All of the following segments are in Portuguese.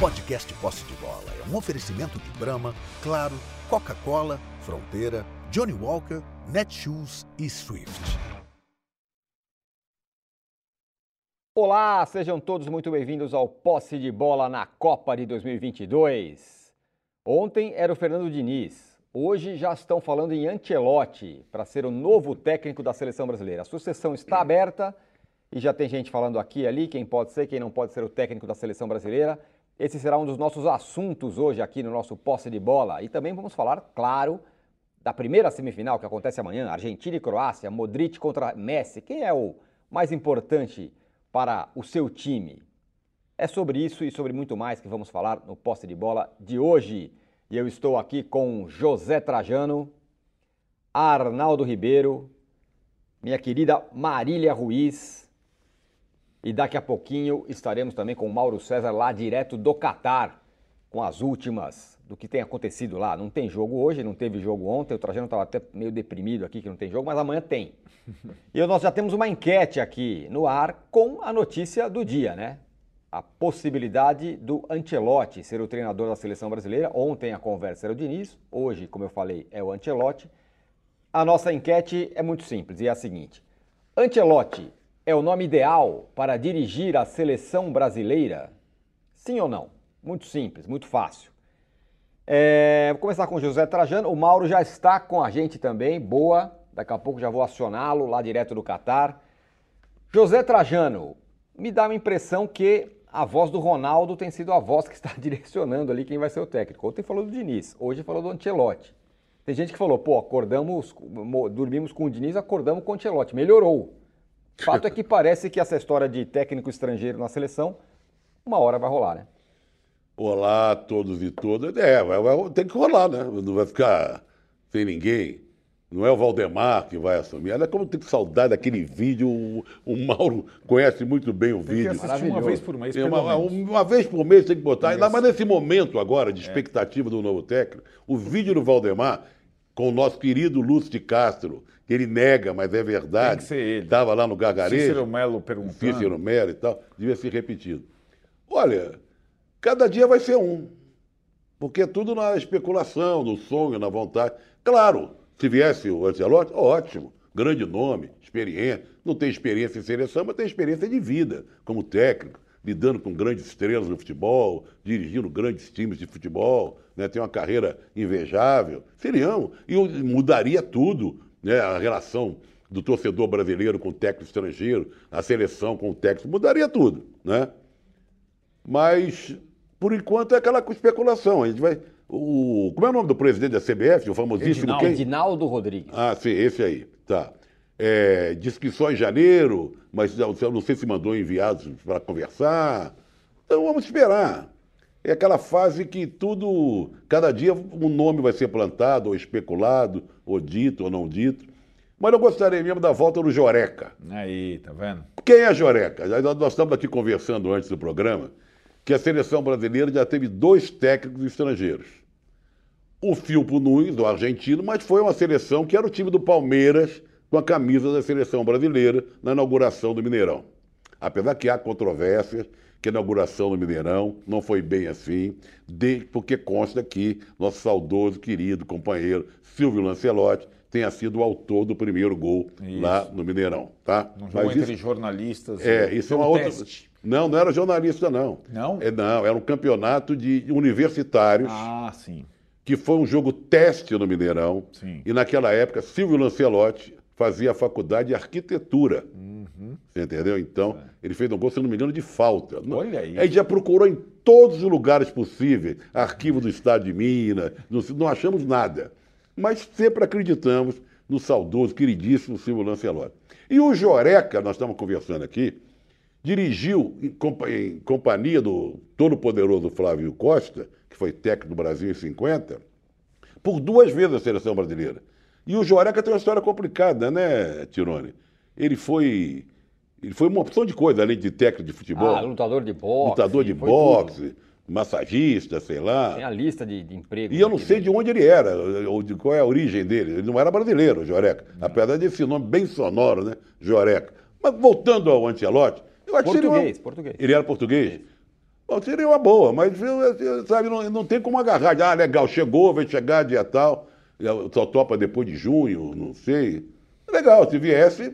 podcast Posse de Bola é um oferecimento de Brahma, Claro, Coca-Cola, Fronteira, Johnny Walker, Netshoes e Swift. Olá, sejam todos muito bem-vindos ao Posse de Bola na Copa de 2022. Ontem era o Fernando Diniz, hoje já estão falando em Ancelotti para ser o novo técnico da seleção brasileira. A sucessão está aberta e já tem gente falando aqui e ali quem pode ser, quem não pode ser o técnico da seleção brasileira. Esse será um dos nossos assuntos hoje aqui no nosso Posse de Bola. E também vamos falar, claro, da primeira semifinal que acontece amanhã, Argentina e Croácia, Modric contra Messi. Quem é o mais importante para o seu time? É sobre isso e sobre muito mais que vamos falar no Posse de Bola de hoje. E eu estou aqui com José Trajano, Arnaldo Ribeiro, minha querida Marília Ruiz, e daqui a pouquinho estaremos também com o Mauro César lá direto do Catar, com as últimas do que tem acontecido lá. Não tem jogo hoje, não teve jogo ontem. O Trajano estava até meio deprimido aqui que não tem jogo, mas amanhã tem. E nós já temos uma enquete aqui no ar com a notícia do dia, né? A possibilidade do Ancelotti ser o treinador da seleção brasileira. Ontem a conversa era o Diniz, hoje, como eu falei, é o Ancelotti. A nossa enquete é muito simples e é a seguinte: Ancelotti é o nome ideal para dirigir a seleção brasileira? Sim ou não? Muito simples, muito fácil. É, vou começar com José Trajano. O Mauro já está com a gente também. Boa. Daqui a pouco já vou acioná-lo lá direto do Catar. José Trajano, me dá uma impressão que a voz do Ronaldo tem sido a voz que está direcionando ali quem vai ser o técnico. Ontem falou do Diniz, hoje falou do Ancelotti. Tem gente que falou, pô, acordamos, dormimos com o Diniz, acordamos com o Ancelotti. Melhorou. Fato é que parece que essa história de técnico estrangeiro na seleção, uma hora vai rolar, né? Olá a todos e todas. É, vai, vai, tem que rolar, né? Não vai ficar sem ninguém. Não é o Valdemar que vai assumir. Olha como tem saudade daquele vídeo. O, o Mauro conhece muito bem o tem vídeo. Que assistir uma vez por mês, É, pelo uma, menos. uma vez por mês tem que botar. Ainda mais nesse momento agora de expectativa do novo técnico. O vídeo do Valdemar com o nosso querido Lúcio de Castro, que ele nega, mas é verdade. Tem que ser ele. Estava lá no Gargarejo. Cícero Melo perguntando. Cícero Melo e tal, devia ser repetido. Olha, cada dia vai ser um. Porque é tudo na especulação, no sonho, na vontade. Claro, se viesse o Ancelotti, ótimo, grande nome, experiência. Não tem experiência em seleção, mas tem experiência de vida, como técnico, lidando com grandes estrelas no futebol, dirigindo grandes times de futebol, né? tem uma carreira invejável. Seriam, e mudaria tudo, né? a relação do torcedor brasileiro com o técnico estrangeiro, a seleção com o técnico, mudaria tudo, né? Mas, por enquanto, é aquela especulação. A gente vai. O, como é o nome do presidente da CBF, o famosíssimo Edinaldo. quem? Edinaldo Rodrigues. Ah, sim, esse aí. Tá. É, disse que só em janeiro, mas não não sei se mandou enviados para conversar. Então vamos esperar. É aquela fase que tudo, cada dia um nome vai ser plantado, ou especulado, ou dito, ou não dito. Mas eu gostaria mesmo da volta do Joreca. Aí, tá vendo? Quem é Joreca? Já- Nós estamos aqui conversando antes do programa que a seleção brasileira já teve dois técnicos estrangeiros. O Filpo Nunes, do argentino, mas foi uma seleção que era o time do Palmeiras com a camisa da seleção brasileira na inauguração do Mineirão. Apesar que há controvérsias, que a inauguração do Mineirão não foi bem assim, de- porque consta que nosso saudoso, querido companheiro Silvio Lancelotti tenha sido o autor do primeiro gol Isso. lá no Mineirão, tá? Um jogo Mas entre isso- jornalistas. é, e- isso é um uma outra. teste. Não, não era jornalista, não. Não? É, não, era um campeonato de universitários, Ah, sim. que foi um jogo teste no Mineirão. Sim. E naquela época, Silvio Lancelotti fazia a faculdade de arquitetura. Uhum. Você entendeu? Então, ele fez um gol, se não me engano, de falta. Olha aí. A gente já procurou em todos os lugares possíveis, arquivo do Estado de Minas, não, não achamos nada. Mas sempre acreditamos no saudoso, queridíssimo Silvio Lancelotti. E o Joreca, nós estamos conversando aqui, dirigiu em, compa- em companhia do todo-poderoso Flávio Costa, que foi técnico do Brasil em 50, por duas vezes a seleção brasileira. E o Joreca tem uma história complicada, né, Tirone? Ele foi. Ele foi uma opção de coisa, além de técnico de futebol. Ah, lutador de boxe. lutador de boxe, massagista, sei tudo. lá. Tem a lista de, de empregos. E eu não sei né? de onde ele era, ou de qual é a origem dele. Ele não era brasileiro, Joreca. Apesar desse nome bem sonoro, né? Joreca. Mas voltando ao Ancelotti, eu acho que seria uma- Português, português. Ele era português? Bom, seria uma boa, mas sabe, não, não tem como agarrar. Ah, legal, chegou, vai chegar dia tal, só topa depois de junho, não sei. Legal, se viesse,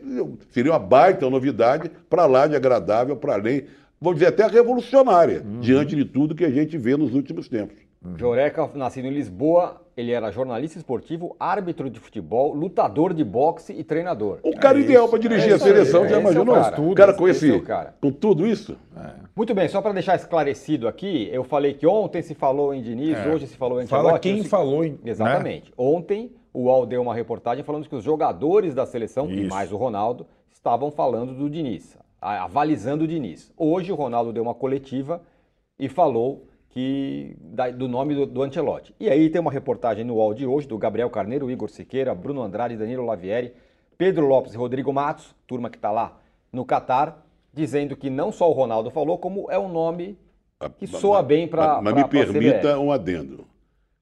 seria uma baita novidade para lá de agradável, para além, vou dizer até revolucionária, uhum. diante de tudo que a gente vê nos últimos tempos. Uhum. Joreca, nascido em Lisboa, ele era jornalista esportivo, árbitro de futebol, lutador de boxe e treinador. O cara é ideal para dirigir é a seleção, aí, já é imaginou? É o cara, com, esse, cara. com tudo isso? É. Muito bem, só para deixar esclarecido aqui, eu falei que ontem se falou em Diniz, é. hoje se falou em Fala quem falou em... Exatamente. Né? Ontem o UOL deu uma reportagem falando que os jogadores da seleção, isso. e mais o Ronaldo, estavam falando do Diniz, avalizando o Diniz. Hoje o Ronaldo deu uma coletiva e falou que da, do nome do, do Ancelotti. E aí tem uma reportagem no UOL de hoje do Gabriel Carneiro, Igor Siqueira, Bruno Andrade, Danilo Lavieri, Pedro Lopes e Rodrigo Matos, turma que está lá no Catar, dizendo que não só o Ronaldo falou, como é um nome que soa bem para. Mas, mas me permita um adendo.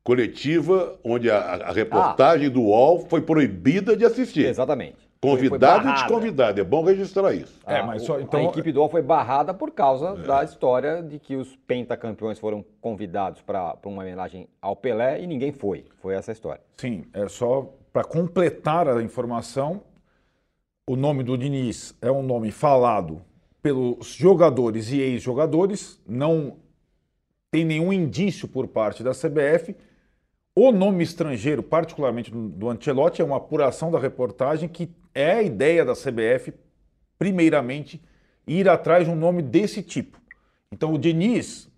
Coletiva onde a, a reportagem ah. do UOL foi proibida de assistir. Exatamente. Convidado e desconvidado, é bom registrar isso. É, mas só, então... A equipe do UOL foi barrada por causa é. da história de que os pentacampeões foram convidados para uma homenagem ao Pelé e ninguém foi. Foi essa a história. Sim, é só para completar a informação, o nome do Diniz é um nome falado pelos jogadores e ex-jogadores, não tem nenhum indício por parte da CBF. O nome estrangeiro, particularmente do Ancelotti, é uma apuração da reportagem que é a ideia da CBF, primeiramente, ir atrás de um nome desse tipo. Então, o Diniz,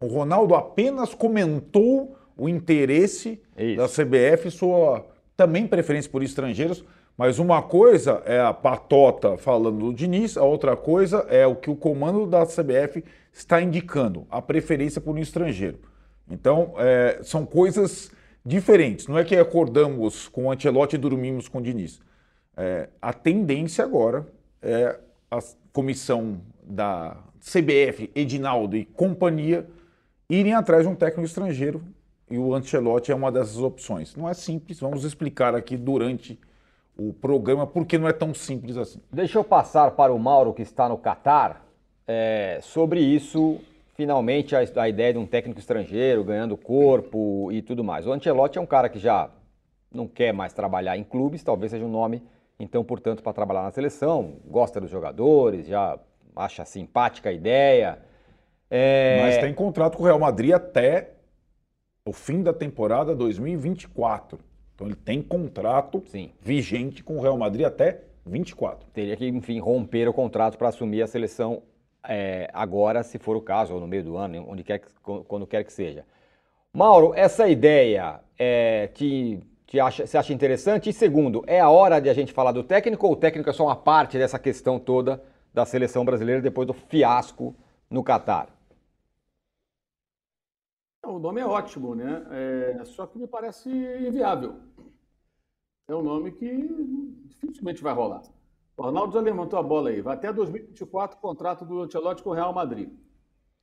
o Ronaldo apenas comentou o interesse Isso. da CBF, sua também preferência por estrangeiros, mas uma coisa é a patota falando do Diniz, a outra coisa é o que o comando da CBF está indicando, a preferência por um estrangeiro. Então, é, são coisas diferentes. Não é que acordamos com o Ancelotti e dormimos com o Diniz. É, a tendência agora é a comissão da CBF, Edinaldo e companhia irem atrás de um técnico estrangeiro e o Ancelotti é uma dessas opções. Não é simples, vamos explicar aqui durante o programa porque não é tão simples assim. Deixa eu passar para o Mauro que está no Catar é, sobre isso. Finalmente a, a ideia de um técnico estrangeiro ganhando corpo e tudo mais. O Ancelotti é um cara que já não quer mais trabalhar em clubes, talvez seja um nome então, portanto, para trabalhar na seleção, gosta dos jogadores, já acha simpática a ideia. É... Mas tem contrato com o Real Madrid até o fim da temporada 2024. Então ele tem contrato Sim. vigente com o Real Madrid até 24. Teria que, enfim, romper o contrato para assumir a seleção é, agora, se for o caso, ou no meio do ano, onde quer que, quando quer que seja. Mauro, essa ideia é, te que acha, você acha interessante? E segundo, é a hora de a gente falar do técnico ou o técnico é só uma parte dessa questão toda da seleção brasileira depois do fiasco no Catar? O nome é ótimo, né? É, só que me parece inviável. É um nome que dificilmente vai rolar. O Arnaldo já levantou a bola aí. Vai até 2024 o contrato do Ancelotti com o Real Madrid.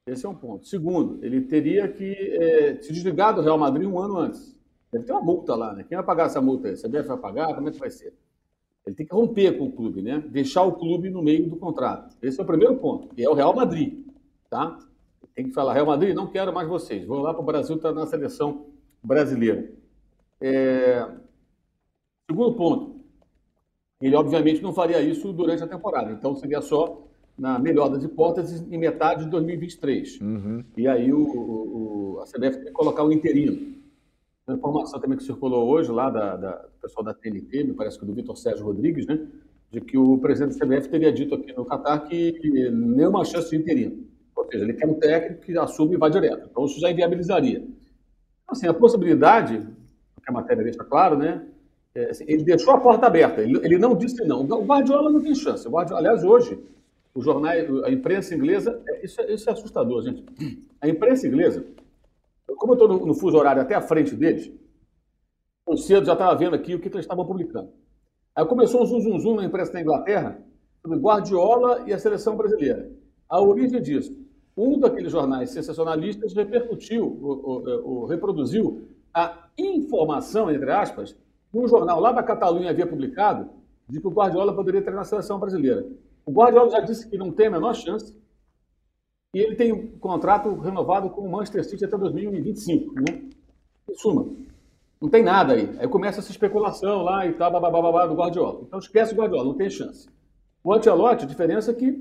Esse é um ponto. Segundo, ele teria que é, se desligar do Real Madrid um ano antes. Deve ter uma multa lá, né? Quem vai pagar essa multa? A CBF vai pagar? Como é que vai ser? Ele tem que romper com o clube, né? Deixar o clube no meio do contrato. Esse é o primeiro ponto, que é o Real Madrid, tá? Tem que falar, Real Madrid, não quero mais vocês. Vou lá para o Brasil, está na seleção brasileira. É... Segundo ponto, ele obviamente não faria isso durante a temporada, então seria só, na melhor das hipóteses, em metade de 2023. Uhum. E aí o, o, a CBF tem que colocar o interino. Uma informação também que circulou hoje lá da, da, do pessoal da TNT, me parece que do Vitor Sérgio Rodrigues, né? De que o presidente da CBF teria dito aqui no Catar que nenhuma chance de interino. Ou seja, ele quer um técnico que assume e vai direto. Então isso já inviabilizaria. Então, assim, a possibilidade, que a matéria deixa claro, né? É, assim, ele deixou a porta aberta, ele, ele, não disse não. O Guardiola não tem chance. O Guardiola, aliás, hoje, o jornal, a imprensa inglesa, é, isso, é, isso é assustador, gente. A imprensa inglesa como eu estou no, no, fuso horário até a frente deles, tão cedo já estava vendo aqui o que, que eles estavam publicando. Aí começou um zum, zum, zum na imprensa da Inglaterra sobre Guardiola e a seleção brasileira. A origem disso. Um daqueles jornais sensacionalistas repercutiu, ou, ou reproduziu a informação, entre aspas, que um jornal lá da Catalunha havia publicado de que o Guardiola poderia treinar a seleção brasileira. O Guardiola já disse que não tem a menor chance, e ele tem um contrato renovado com o Manchester City até 2025, né? Em suma, não tem nada aí. Aí começa essa especulação lá e tal, babá, do Guardiola. Então esquece o Guardiola, não tem chance. O Ancelotti, a diferença é que,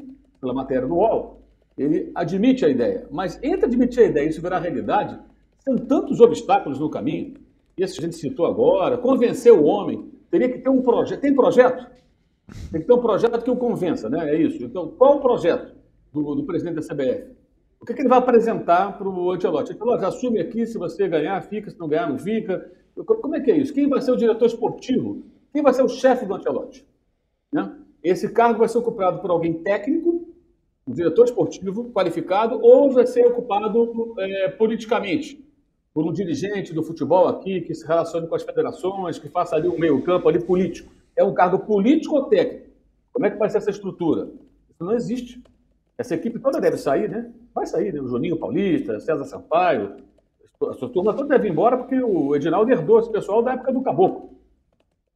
pela matéria do UOL, ele admite a ideia. Mas entre admitir a ideia e isso virar realidade, são tantos obstáculos no caminho. Esse a gente citou agora, convencer o homem, teria que ter um projeto. Tem projeto? Tem que ter um projeto que o convença, né? É isso. Então, qual o projeto do, do presidente da CBF? O que, que ele vai apresentar para o Ancelotti? Ancelotti, assume aqui, se você ganhar, fica, se não ganhar, não fica. Como é que é isso? Quem vai ser o diretor esportivo? Quem vai ser o chefe do Ancelotti? Né? Esse cargo vai ser ocupado por alguém técnico, um diretor esportivo qualificado, ou vai ser ocupado é, politicamente, por um dirigente do futebol aqui, que se relacione com as federações, que faça ali um meio-campo ali político. É um cargo político ou técnico? Como é que vai ser essa estrutura? Isso não existe. Essa equipe toda deve sair, né? Vai sair, né? O Juninho Paulista, César Sampaio, a sua turma toda deve ir embora porque o Edinaldo herdou esse pessoal da época do Caboclo.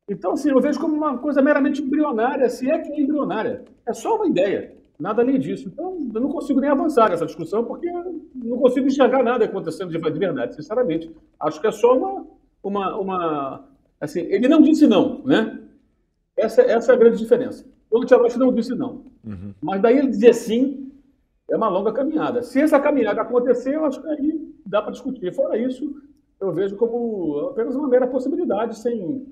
Então, assim, eu vejo como uma coisa meramente embrionária, se é que é embrionária. É só uma ideia, nada além disso. Então, eu não consigo nem avançar nessa discussão porque não consigo enxergar nada acontecendo de verdade, sinceramente. Acho que é só uma. uma, uma assim, ele não disse não, né? Essa, essa é a grande diferença. O Ancelotti não disse não. Uhum. Mas daí ele dizer sim é uma longa caminhada. Se essa caminhada acontecer, eu acho que aí dá para discutir. Fora isso, eu vejo como apenas uma mera possibilidade, sem.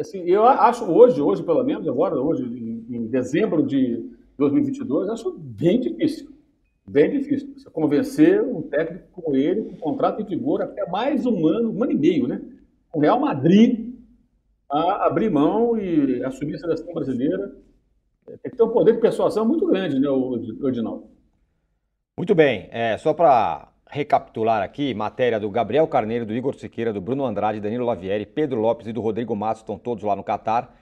Assim, eu acho hoje, hoje pelo menos, agora, hoje, em, em dezembro de 2022, acho bem difícil. Bem difícil. Você convencer um técnico como ele, com contrato em vigor até mais um ano, um ano e meio, né? O Real Madrid a abrir mão e assumir a seleção brasileira. Tem que ter um poder de persuasão muito grande, né, Odinaldo? Muito bem. É, só para recapitular aqui, matéria do Gabriel Carneiro, do Igor Siqueira, do Bruno Andrade, Danilo Lavieri, Pedro Lopes e do Rodrigo Matos, estão todos lá no Catar,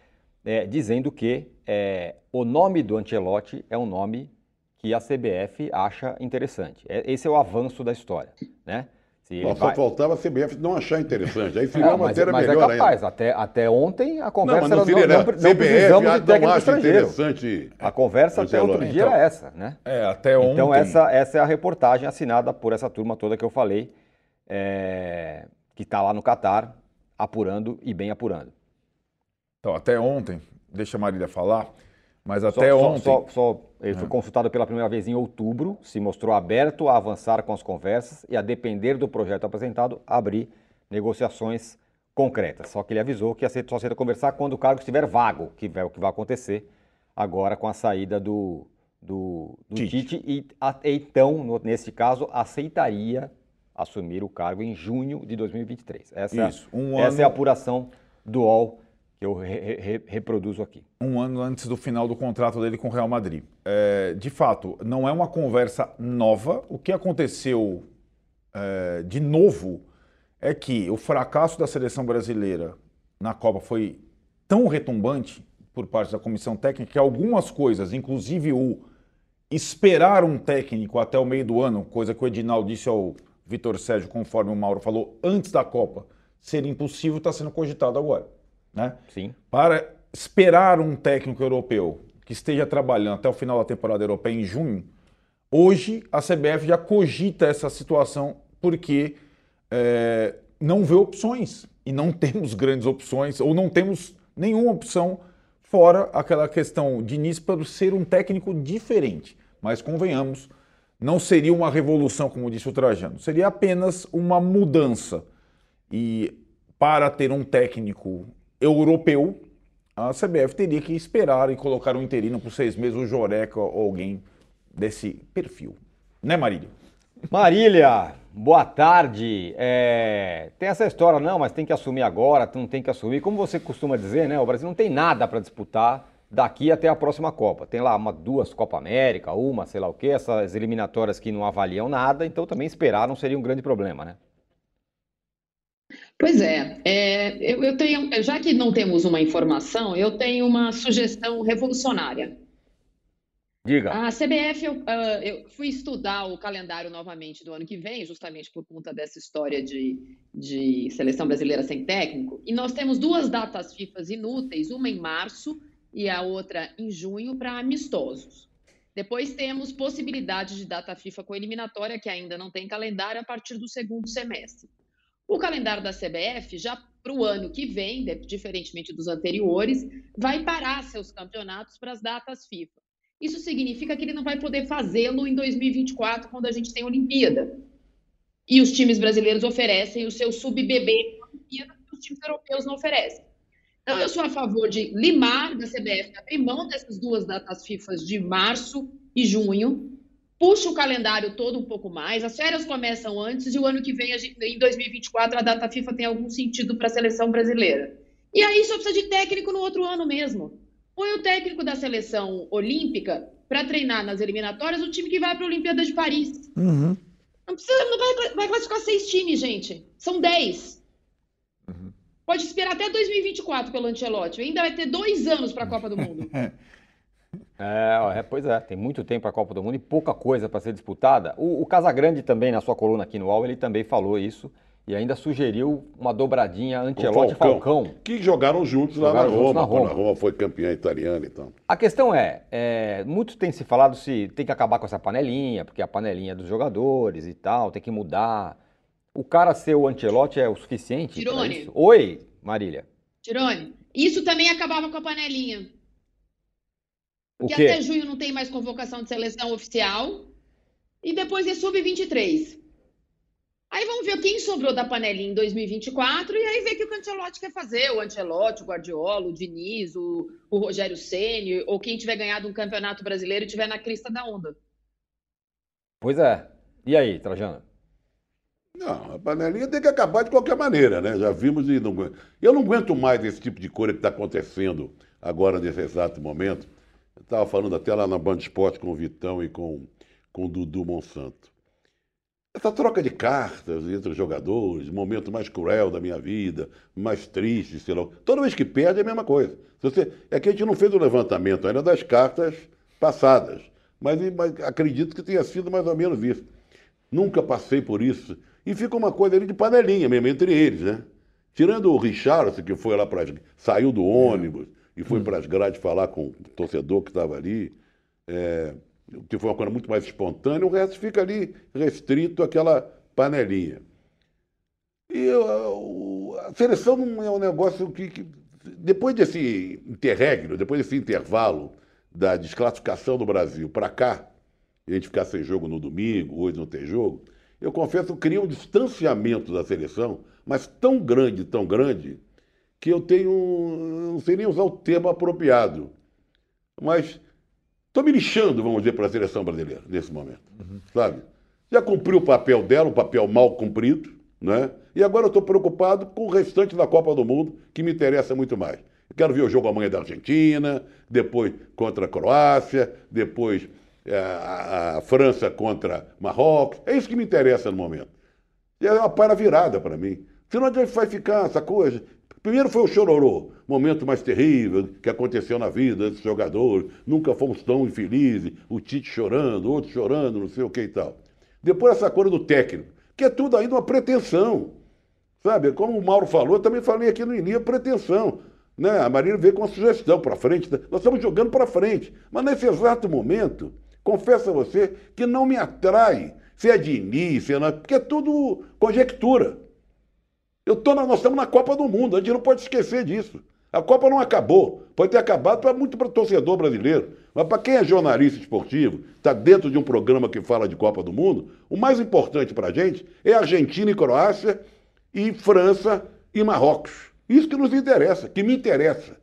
é, dizendo que é, o nome do Ancelotti é um nome que a CBF acha interessante. É, esse é o avanço da história, né? Se Só vai... faltava a CBF não achar interessante. Aí seria é, uma matéria mas é melhor é capaz. ainda. Até, até ontem a conversa não, não era... Não, não, CBF, não precisamos de técnico estrangeiro. interessante. A conversa até outro dia então, era essa, né? É, até ontem. Então essa, essa é a reportagem assinada por essa turma toda que eu falei, é... que está lá no Catar, apurando e bem apurando. Então, até ontem, deixa a Marília falar, mas até só, ontem. Só, só, ele foi consultado pela primeira vez em outubro, se mostrou aberto a avançar com as conversas e, a depender do projeto apresentado, abrir negociações concretas. Só que ele avisou que só aceita conversar quando o cargo estiver vago, que é o que vai acontecer agora com a saída do, do, do Tite. Tite. E a, então, no, nesse caso, aceitaria assumir o cargo em junho de 2023. Essa, Isso, um essa ano... é a apuração do UOL que eu re, re, reproduzo aqui. Um ano antes do final do contrato dele com o Real Madrid. É, de fato, não é uma conversa nova. O que aconteceu é, de novo é que o fracasso da seleção brasileira na Copa foi tão retumbante por parte da comissão técnica que algumas coisas, inclusive o esperar um técnico até o meio do ano, coisa que o Edinaldo disse ao Vitor Sérgio, conforme o Mauro falou, antes da Copa, ser impossível, está sendo cogitado agora. Né? Sim. Para esperar um técnico europeu que esteja trabalhando até o final da temporada europeia em junho, hoje a CBF já cogita essa situação porque é, não vê opções e não temos grandes opções ou não temos nenhuma opção fora aquela questão de Níspero ser um técnico diferente. Mas convenhamos, não seria uma revolução, como disse o Trajano, seria apenas uma mudança. E para ter um técnico europeu, a CBF teria que esperar e colocar um interino por seis meses, o Joreca ou alguém desse perfil. Né, Marília? Marília, boa tarde. É... Tem essa história, não, mas tem que assumir agora, não tem que assumir. Como você costuma dizer, né? O Brasil não tem nada para disputar daqui até a próxima Copa. Tem lá uma, duas Copa América, uma, sei lá o quê, essas eliminatórias que não avaliam nada, então também esperar não seria um grande problema, né? Pois é, é eu, eu, tenho, já que não temos uma informação, eu tenho uma sugestão revolucionária. Diga. A CBF, eu, uh, eu, fui estudar o calendário novamente do ano que vem, justamente por conta dessa história de, de seleção brasileira sem técnico, e nós temos duas datas FIFA inúteis, uma em março e a outra em junho, para amistosos. Depois temos possibilidade de data FIFA com eliminatória, que ainda não tem calendário, a partir do segundo semestre. O calendário da CBF, já para o ano que vem, diferentemente dos anteriores, vai parar seus campeonatos para as datas FIFA. Isso significa que ele não vai poder fazê-lo em 2024, quando a gente tem Olimpíada. E os times brasileiros oferecem o seu sub-bebê Olimpíada, que os times europeus não oferecem. Então, eu sou a favor de limar da CBF, abrir mão dessas duas datas FIFA de março e junho, puxa o calendário todo um pouco mais, as férias começam antes e o ano que vem, em 2024, a data FIFA tem algum sentido para a seleção brasileira. E aí só precisa de técnico no outro ano mesmo. Põe o técnico da seleção olímpica para treinar nas eliminatórias o time que vai para a Olimpíada de Paris. Uhum. Não precisa, não vai, vai classificar seis times, gente. São dez. Uhum. Pode esperar até 2024 pelo Ancelotti. Ainda vai ter dois anos para a Copa do Mundo. É, é, pois é, tem muito tempo para a Copa do Mundo e pouca coisa para ser disputada. O, o Casagrande também, na sua coluna aqui no UOL, ele também falou isso e ainda sugeriu uma dobradinha Ancelotti e Falcão. Que jogaram juntos jogaram lá na Roma, na Roma. quando a Roma foi campeã italiana então. A questão é, é, muito tem se falado se tem que acabar com essa panelinha, porque a panelinha é dos jogadores e tal, tem que mudar. O cara ser o Ancelotti é o suficiente Tirone. Oi, Marília. Tirone, isso também acabava com a panelinha. Porque até junho não tem mais convocação de seleção oficial. E depois é sub-23. Aí vamos ver quem sobrou da panelinha em 2024 e aí ver o que o Ancelotti quer fazer. O Ancelotti, o Guardiola, o Diniz, o, o Rogério Ceni ou quem tiver ganhado um campeonato brasileiro e tiver na crista da onda. Pois é. E aí, Trajano? Não, a panelinha tem que acabar de qualquer maneira, né? Já vimos e não Eu não aguento mais esse tipo de coisa que está acontecendo agora nesse exato momento. Estava falando até lá na Band Esporte com o Vitão e com, com o Dudu Monsanto. Essa troca de cartas entre os jogadores, momento mais cruel da minha vida, mais triste, sei lá. Toda vez que perde é a mesma coisa. Você, é que a gente não fez o levantamento ainda das cartas passadas, mas, mas acredito que tenha sido mais ou menos isso. Nunca passei por isso e fica uma coisa ali de panelinha mesmo entre eles, né? Tirando o Richardson, que foi lá para. saiu do ônibus e foi para as grades falar com o torcedor que estava ali, é, que foi uma coisa muito mais espontânea, o resto fica ali restrito àquela panelinha. E a, a seleção não é um negócio que, que, depois desse interregno, depois desse intervalo da desclassificação do Brasil para cá, a gente ficar sem jogo no domingo, hoje não tem jogo, eu confesso, cria um distanciamento da seleção, mas tão grande, tão grande, que eu tenho, não sei nem usar o termo apropriado, mas estou me lixando, vamos dizer, para a seleção brasileira nesse momento, uhum. sabe? Já cumpriu o papel dela, um papel mal cumprido, né? E agora eu estou preocupado com o restante da Copa do Mundo, que me interessa muito mais. Eu quero ver o jogo amanhã da Argentina, depois contra a Croácia, depois é, a, a França contra Marrocos. É isso que me interessa no momento. E é uma para virada para mim. Senão a gente vai ficar essa coisa. Primeiro foi o chororô, momento mais terrível que aconteceu na vida desses jogadores. Nunca fomos tão infelizes. O Tite chorando, outro chorando, não sei o que e tal. Depois essa coisa do técnico, que é tudo ainda uma pretensão. Sabe? Como o Mauro falou, eu também falei aqui no início, pretensão. Né? A Marília veio com uma sugestão para frente. Nós estamos jogando para frente. Mas nesse exato momento, Confesso a você que não me atrai se é Diniz, se é... porque é tudo conjectura. Eu tô na... Nós estamos na Copa do Mundo, a gente não pode esquecer disso. A Copa não acabou. Pode ter acabado para muito para torcedor brasileiro. Mas para quem é jornalista esportivo, está dentro de um programa que fala de Copa do Mundo, o mais importante para a gente é Argentina e Croácia, e França e Marrocos. Isso que nos interessa, que me interessa.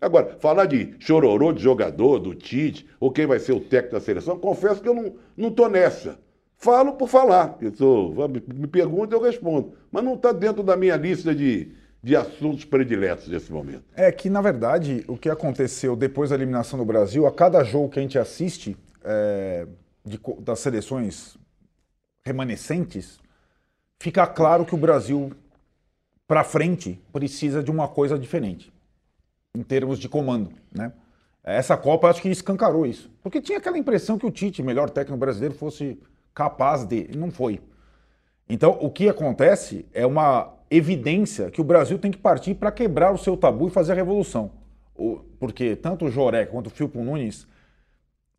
Agora, falar de chororô de jogador, do Tite, ou quem vai ser o técnico da seleção, confesso que eu não, tô nessa. Falo por falar. Eu sou, me pergunta, eu respondo. Mas não está dentro da minha lista de, de assuntos prediletos nesse momento. É que, na verdade, o que aconteceu depois da eliminação do Brasil, a cada jogo que a gente assiste é, de, das seleções remanescentes, fica claro que o Brasil, para frente, precisa de uma coisa diferente em termos de comando, né? Essa Copa acho que escancarou isso. Porque tinha aquela impressão que o Tite, melhor técnico brasileiro, fosse capaz de. Não foi. Então, o que acontece é uma evidência que o Brasil tem que partir para quebrar o seu tabu e fazer a revolução. Porque tanto o Joré quanto o Filpo Nunes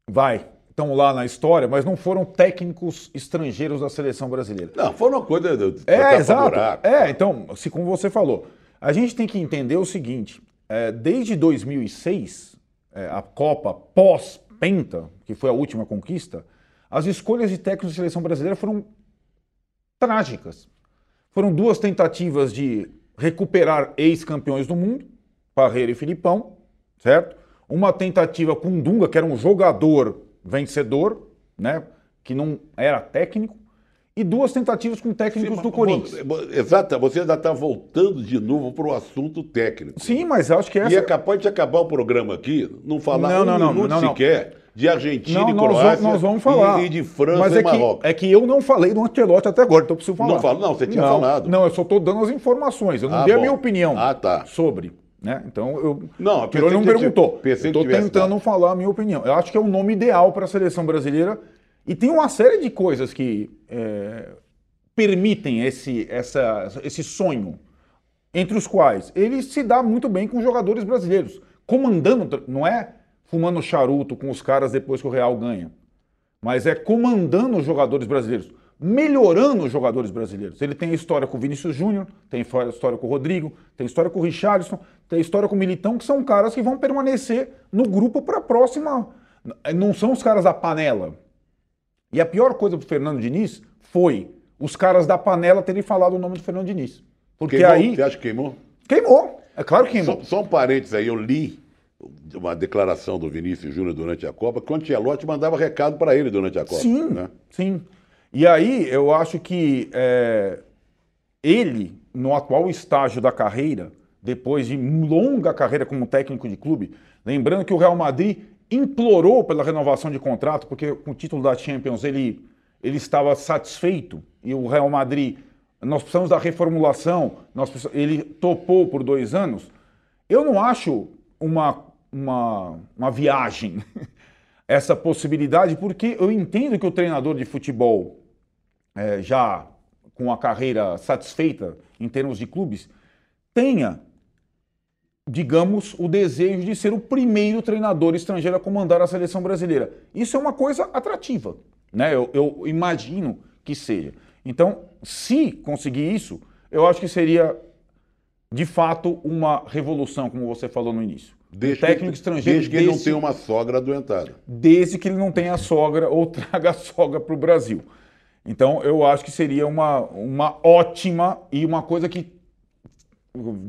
vai estão lá na história, mas não foram técnicos estrangeiros da seleção brasileira. Não, foi uma coisa. É, exato. É, então, se como você falou, a gente tem que entender o seguinte: é, desde 2006, é, a Copa pós-Penta, que foi a última conquista, as escolhas de técnicos de seleção brasileira foram trágicas. Foram duas tentativas de recuperar ex-campeões do mundo, Parreira e Filipão, certo? Uma tentativa com Dunga, que era um jogador vencedor, né? Que não era técnico. E duas tentativas com técnicos Sim, do Corinthians. Exato, você ainda está voltando de novo para o assunto técnico. Sim, mas acho que essa... E é capaz de acabar o programa aqui, não falar não, um não, minuto não, não, sequer de Argentina não, e Croácia nós vamos falar. E, e de França Mas é e Marrocos. Que, é que eu não falei do Ancelotti até agora, então eu preciso falar. Não, falo, não você tinha não, falado. Não, eu só estou dando as informações, eu não ah, dei bom. a minha opinião ah, tá. sobre. Né? Então, eu. Não, Pirou não perguntou. Estou tentando dado. falar a minha opinião. Eu acho que é o nome ideal para a seleção brasileira. E tem uma série de coisas que é, permitem esse, essa, esse sonho. Entre os quais ele se dá muito bem com jogadores brasileiros. Comandando, não é fumando charuto com os caras depois que o Real ganha. Mas é comandando os jogadores brasileiros, melhorando os jogadores brasileiros. Ele tem história com o Vinícius Júnior, tem história com o Rodrigo, tem história com o Richarlison, tem história com o Militão, que são caras que vão permanecer no grupo para a próxima. Não são os caras da panela. E a pior coisa para o Fernando Diniz foi os caras da panela terem falado o nome do Fernando Diniz. Porque queimou? aí. Você acha que queimou? Queimou. É claro que queimou. Só, só um parênteses aí, eu li uma declaração do Vinícius Júnior durante a Copa, que o Antielotti mandava recado para ele durante a Copa. Sim, né? sim. E aí eu acho que é, ele, no atual estágio da carreira, depois de longa carreira como técnico de clube, lembrando que o Real Madrid implorou pela renovação de contrato, porque com o título da Champions ele, ele estava satisfeito e o Real Madrid, nós precisamos da reformulação, nós ele topou por dois anos. Eu não acho uma, uma, uma viagem essa possibilidade, porque eu entendo que o treinador de futebol, é, já com a carreira satisfeita em termos de clubes, tenha, digamos, o desejo de ser o primeiro treinador estrangeiro a comandar a seleção brasileira. Isso é uma coisa atrativa, né? eu, eu imagino que seja. Então, se conseguir isso, eu acho que seria de fato uma revolução, como você falou no início. Desde técnico que, estrangeiro. Desde que ele não tenha uma sogra adoentada. Desde que ele não tenha sogra ou traga a sogra para o Brasil. Então, eu acho que seria uma, uma ótima e uma coisa que.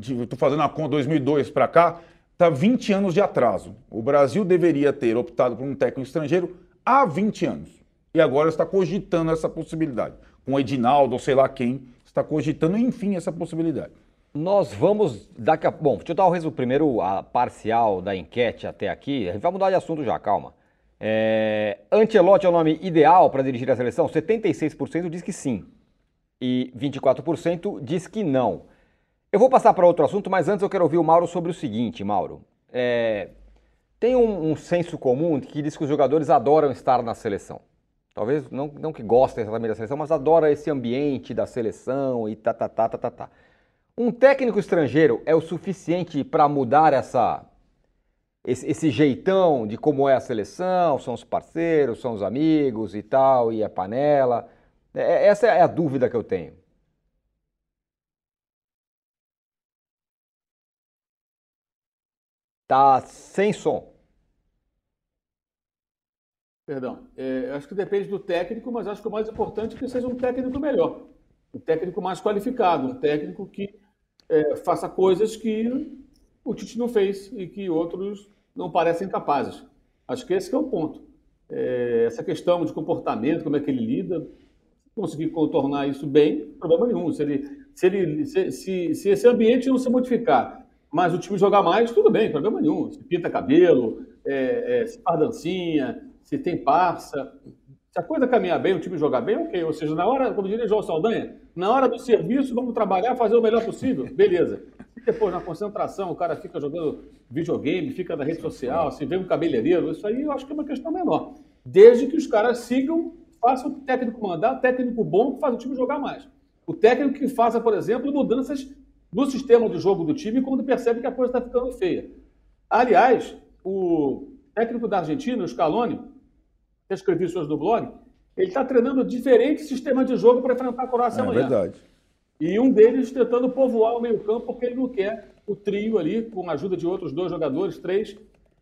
Estou fazendo a conta 2002 para cá, está 20 anos de atraso. O Brasil deveria ter optado por um técnico estrangeiro há 20 anos. E agora está cogitando essa possibilidade. Com o Edinaldo, ou sei lá quem, está cogitando, enfim, essa possibilidade. Nós vamos daqui a bom, deixa eu dar o resumo primeiro a parcial da enquete até aqui. A gente vai mudar de assunto já, calma. É, Ancelotti é o nome ideal para dirigir a seleção? 76% diz que sim e 24% diz que não. Eu vou passar para outro assunto, mas antes eu quero ouvir o Mauro sobre o seguinte, Mauro. É, tem um, um senso comum que diz que os jogadores adoram estar na seleção. Talvez não, não que gostem exatamente da seleção, mas adoram esse ambiente da seleção e tá, tá, tá, tá, tá, tá. Um técnico estrangeiro é o suficiente para mudar essa, esse, esse, jeitão de como é a seleção, são os parceiros, são os amigos e tal, e a panela? É, é, essa é a dúvida que eu tenho. Tá sem som. Perdão. É, acho que depende do técnico, mas acho que o mais importante é que seja um técnico melhor. Um técnico mais qualificado, um técnico que é, faça coisas que o Tite não fez e que outros não parecem capazes. Acho que esse que é o ponto. É, essa questão de comportamento, como é que ele lida, se conseguir contornar isso bem, problema nenhum. Se, ele, se, ele, se, se, se esse ambiente não se modificar, mas o time jogar mais, tudo bem, problema nenhum. Se pinta cabelo, é, é, se faz dancinha, se tem parça, se a coisa caminhar bem, o time jogar bem, ok. Ou seja, na hora, como diria João Saldanha, na hora do serviço, vamos trabalhar, fazer o melhor possível. Beleza. E depois, na concentração, o cara fica jogando videogame, fica na rede social, se vê um cabeleireiro, isso aí eu acho que é uma questão menor. Desde que os caras sigam, façam o técnico mandar, o técnico bom que faz o time jogar mais. O técnico que faça, por exemplo, mudanças no sistema de jogo do time quando percebe que a coisa está ficando feia. Aliás, o técnico da Argentina, o Scaloni, até escrevi isso hoje no blog, ele está treinando diferentes sistemas de jogo para enfrentar a Croácia É amanhã. verdade. E um deles tentando povoar o meio-campo, porque ele não quer o trio ali, com a ajuda de outros dois jogadores, três,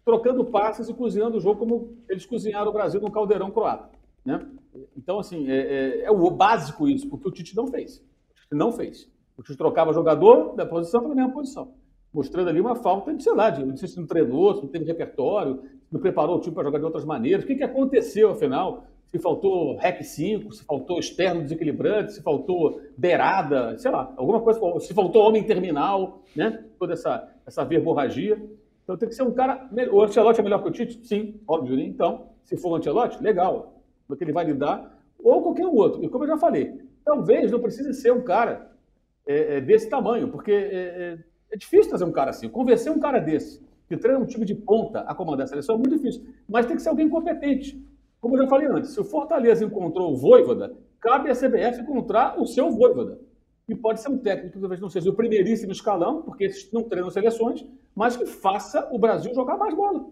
trocando passes e cozinhando o jogo como eles cozinharam o Brasil no caldeirão croata. Né? Então, assim, é, é, é o básico isso, porque o Tite não fez. O Tite não fez. O Tite trocava jogador da posição para a mesma posição. Mostrando ali uma falta de, sei lá, de, não sei se não treinou, se não teve repertório, não preparou o time para jogar de outras maneiras. O que, que aconteceu, afinal? Se faltou REC 5, se faltou externo desequilibrante, se faltou beirada, sei lá, alguma coisa, se faltou homem terminal, né? Toda essa, essa verborragia. Então tem que ser um cara. O Ancelotti é melhor que o Tite? Sim, óbvio, né? Então, se for o Ancelotti, legal. Porque ele vai lidar, ou qualquer outro. E como eu já falei, talvez não precise ser um cara é, é, desse tamanho, porque é, é, difícil trazer um cara assim. Convencer um cara desse, que treina um time de ponta a comandar a seleção, é muito difícil. Mas tem que ser alguém competente. Como eu já falei antes, se o Fortaleza encontrou o Voivoda, cabe à CBF encontrar o seu Voivoda. E pode ser um técnico que talvez não seja o primeiríssimo escalão, porque esses não treinam seleções, mas que faça o Brasil jogar mais bola,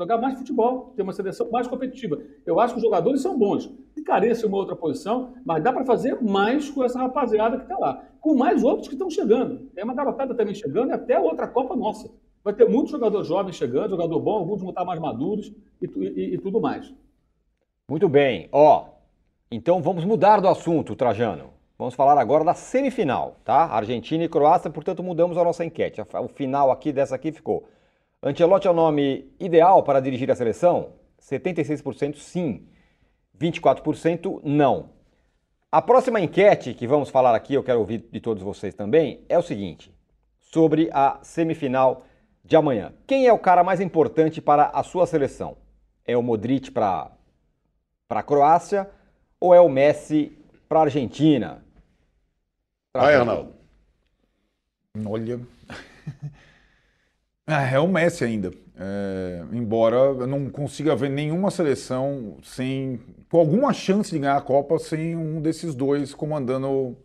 jogar mais futebol, ter uma seleção mais competitiva. Eu acho que os jogadores são bons. E carece uma outra posição, mas dá para fazer mais com essa rapaziada que está lá. Com mais outros que estão chegando. Tem uma garotada também chegando e até outra Copa nossa. Vai ter muitos jogadores jovens chegando, jogador bom, alguns vão estar mais maduros e, e, e tudo mais. Muito bem. Ó, então vamos mudar do assunto, Trajano. Vamos falar agora da semifinal, tá? Argentina e Croácia, portanto mudamos a nossa enquete. O final aqui dessa aqui ficou. Ancelotti é o nome ideal para dirigir a seleção? 76% sim, 24% não. A próxima enquete que vamos falar aqui, eu quero ouvir de todos vocês também, é o seguinte: sobre a semifinal de amanhã. Quem é o cara mais importante para a sua seleção? É o Modric para para a Croácia ou é o Messi para a Argentina? Vai, Arnaldo. Olha. é o Messi ainda. É, embora eu não consiga ver nenhuma seleção sem com alguma chance de ganhar a Copa sem um desses dois comandando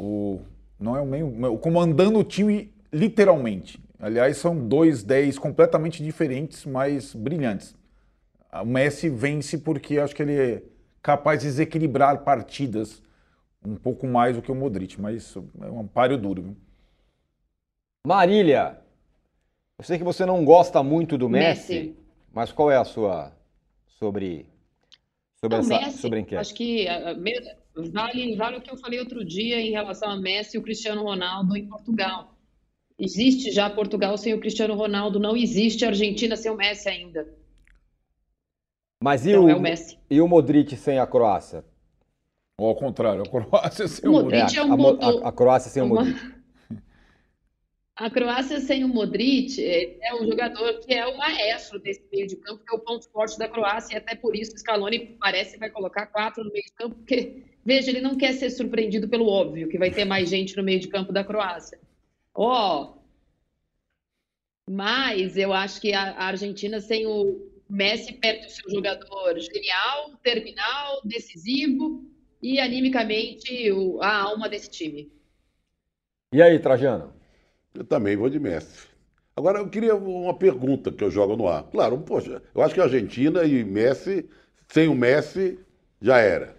o, não é o meio, comandando o time literalmente. Aliás, são dois 10 completamente diferentes, mas brilhantes. O Messi vence porque acho que ele é capaz de desequilibrar partidas um pouco mais do que o Modric, mas é um páreo duro. Marília, eu sei que você não gosta muito do Messi, Messi. mas qual é a sua sobre sobre não, essa Messi, sobre a enquete? Acho que vale, vale o que eu falei outro dia em relação a Messi e o Cristiano Ronaldo em Portugal. Existe já Portugal sem o Cristiano Ronaldo, não existe Argentina sem o Messi ainda. Mas e, então o, é o Messi. e o Modric sem a Croácia? Ou ao contrário, a Croácia sem o Modric. Modric é, um a, a, a, Croácia sem uma... o Modric. A Croácia sem o Modric é um jogador que é o maestro desse meio de campo, que é o ponto forte da Croácia, e até por isso o Scaloni parece que vai colocar quatro no meio de campo, porque, veja, ele não quer ser surpreendido pelo óbvio, que vai ter mais gente no meio de campo da Croácia. Ó, oh, mas eu acho que a Argentina sem o Messi perto do seu jogador genial, terminal, decisivo e animicamente a alma desse time. E aí, Trajano? Eu também vou de Messi. Agora, eu queria uma pergunta que eu jogo no ar. Claro, poxa, eu acho que a Argentina e Messi, sem o Messi, já era.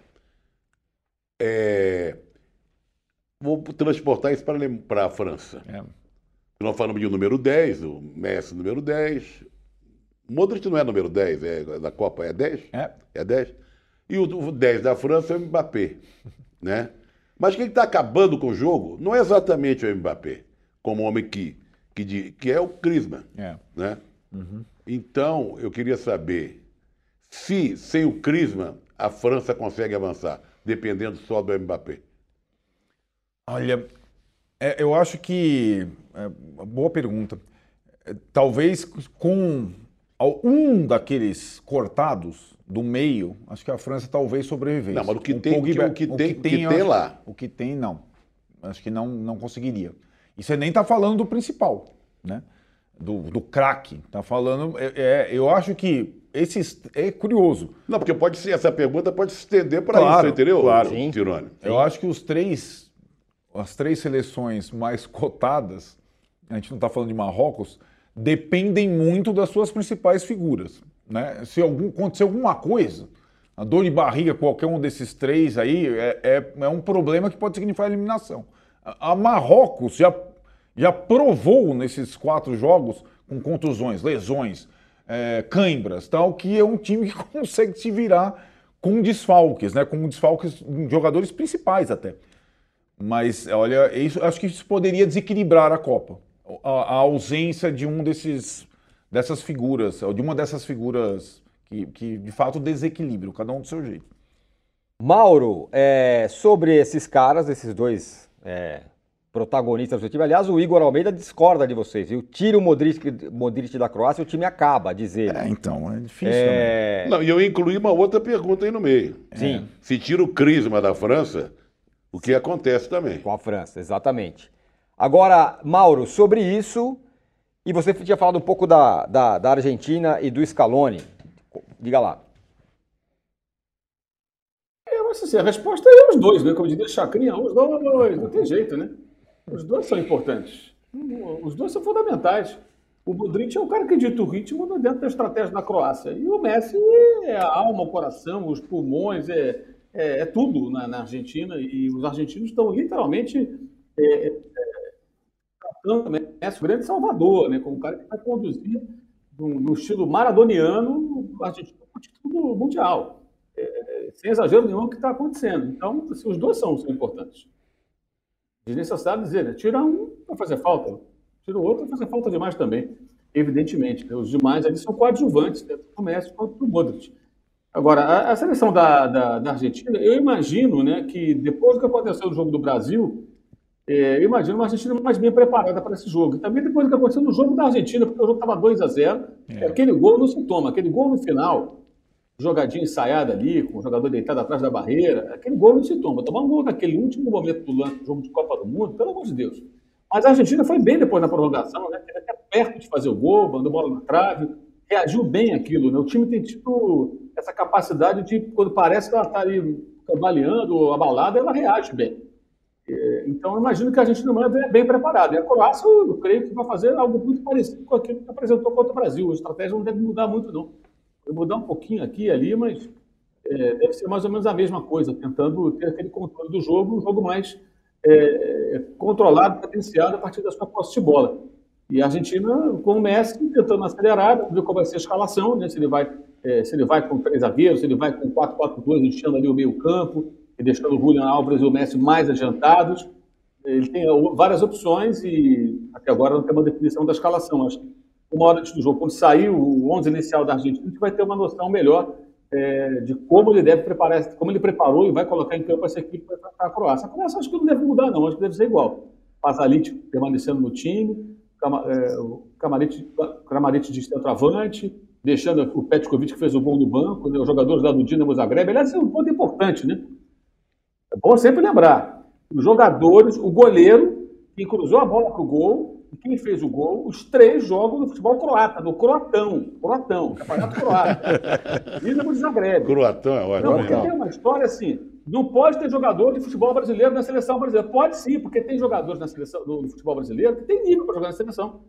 É... Vou transportar isso para a França. É. Nós falamos de número 10, o Messi número 10, Modric não é número 10, é da Copa, é 10? É. É 10? E o, o 10 da França é o Mbappé, né? Mas quem está acabando com o jogo não é exatamente o Mbappé, como homem que, que, que é o Crisma, é. né? Uhum. Então, eu queria saber se, sem o Crisma, a França consegue avançar, dependendo só do Mbappé. Olha, é, eu acho que... É, boa pergunta. É, talvez com um daqueles cortados do meio, acho que a França talvez sobrevivesse. Não, mas o que, o tem, Pogba, o que, tem, o que tem, que tem lá. O que tem, não. Acho que não, não conseguiria. E você nem está falando do principal, né? Do, do craque. Está falando. É, é, eu acho que esses é curioso. Não, porque pode ser, essa pergunta pode se estender para claro, isso, entendeu, claro. Sim. Tirone? Eu acho que os três, as três seleções mais cotadas, a gente não está falando de Marrocos, dependem muito das suas principais figuras. Né? Se algum, acontecer alguma coisa, a dor de barriga, qualquer um desses três aí, é, é, é um problema que pode significar eliminação. A, a Marrocos já, já provou nesses quatro jogos, com contusões, lesões, é, cãibras, tal, que é um time que consegue se virar com desfalques, né? Com desfalques jogadores principais até. Mas olha, isso, acho que isso poderia desequilibrar a Copa. A, a, ausência de um desses dessas figuras, ou de uma dessas figuras que, que de fato desequilibram, cada um do seu jeito. Mauro, é, sobre esses caras, esses dois é, protagonistas do time. Aliás, o Igor Almeida discorda de vocês, viu? Tira o Modric, Modric da Croácia e o time acaba, diz ele. É, então, é difícil. É... Não, e eu incluí uma outra pergunta aí no meio. Sim. É. Se tira o Crisma da França, o que acontece também? Com a França, exatamente. Agora, Mauro, sobre isso, e você tinha falado um pouco da, da, da Argentina e do Scaloni. Diga lá. É, mas assim, a resposta é os dois, né? Como diria Chacrinha, os dois, não tem jeito, né? Os dois são importantes. Os dois são fundamentais. O Modric é o cara que dita o ritmo dentro da estratégia da Croácia. E o Messi é a alma, o coração, os pulmões, é, é, é tudo na, na, Argentina. E os argentinos estão literalmente é, é, tratando o Messi, o grande salvador, né? como o cara que vai conduzir no, estilo maradoniano o Argentina para o título mundial. É, sem exagero nenhum o que está acontecendo. Então, assim, os dois são, são importantes desnecessário dizer, né? Tira um vai fazer falta, tira o outro vai fazer falta demais também, evidentemente. Né? Os demais ali são coadjuvantes, tanto o Messi quanto o Modric. Agora, a, a seleção da, da, da, Argentina, eu imagino né, que depois do que aconteceu no jogo do Brasil, é, eu imagino uma Argentina mais bem preparada para esse jogo. E também depois do que aconteceu no jogo da Argentina, porque o jogo estava 2 a 0 é. aquele gol não se toma, aquele gol no final, jogadinha ensaiada ali, com o jogador deitado atrás da barreira, aquele gol não se toma. Tomar um gol naquele último momento do jogo de Copa do Mundo, pelo amor de Deus. Mas a Argentina foi bem depois na prorrogação, né? Teve até perto de fazer o gol, mandou bola na trave, reagiu bem aquilo, né? O time tem tipo essa capacidade de, quando parece que ela está ali cambaleando, abalada, ela reage bem. É, então, eu imagino que a Argentina não é bem preparada. E a Croácia, eu creio que vai fazer algo muito parecido com aquilo que apresentou contra o Brasil. A estratégia não deve mudar muito, não mudar um pouquinho aqui e ali, mas é, deve ser mais ou menos a mesma coisa, tentando ter aquele controle do jogo, um jogo mais é, controlado, potenciado a partir da sua posse de bola. E a Argentina, com o Messi, tentando acelerar, ver qual vai ser a escalação, né? se, ele vai, é, se ele vai com três zagueiros, se ele vai com 4-4-2, enchendo ali o meio campo, e deixando o Julian Alves e o Messi mais adiantados. Ele tem várias opções e até agora não tem uma definição da escalação. Acho que uma hora antes do jogo, quando sair o 11 inicial da Argentina, a gente vai ter uma noção melhor é, de como ele deve preparar, como ele preparou e vai colocar em campo essa equipe para a Croácia. A Croácia acho que não deve mudar, não, acho que deve ser igual. Pasalic permanecendo no time, é, o Kramaric de centroavante, deixando o Petkovic que fez o gol no banco, né, os jogadores lá do Dinamo Zagreb. Aliás, é um ponto importante, né? É bom sempre lembrar. Os jogadores, o goleiro, que cruzou a bola para o gol, quem fez o gol, os três jogam no futebol croata, no Croatão. Croatão, Campeonato Croata. Dinamo de Zagreb. Croatão é ótimo. Não, porque tem uma história assim, não pode ter jogador de futebol brasileiro na seleção brasileira. Pode sim, porque tem jogadores na seleção do futebol brasileiro que tem nível para jogar na seleção.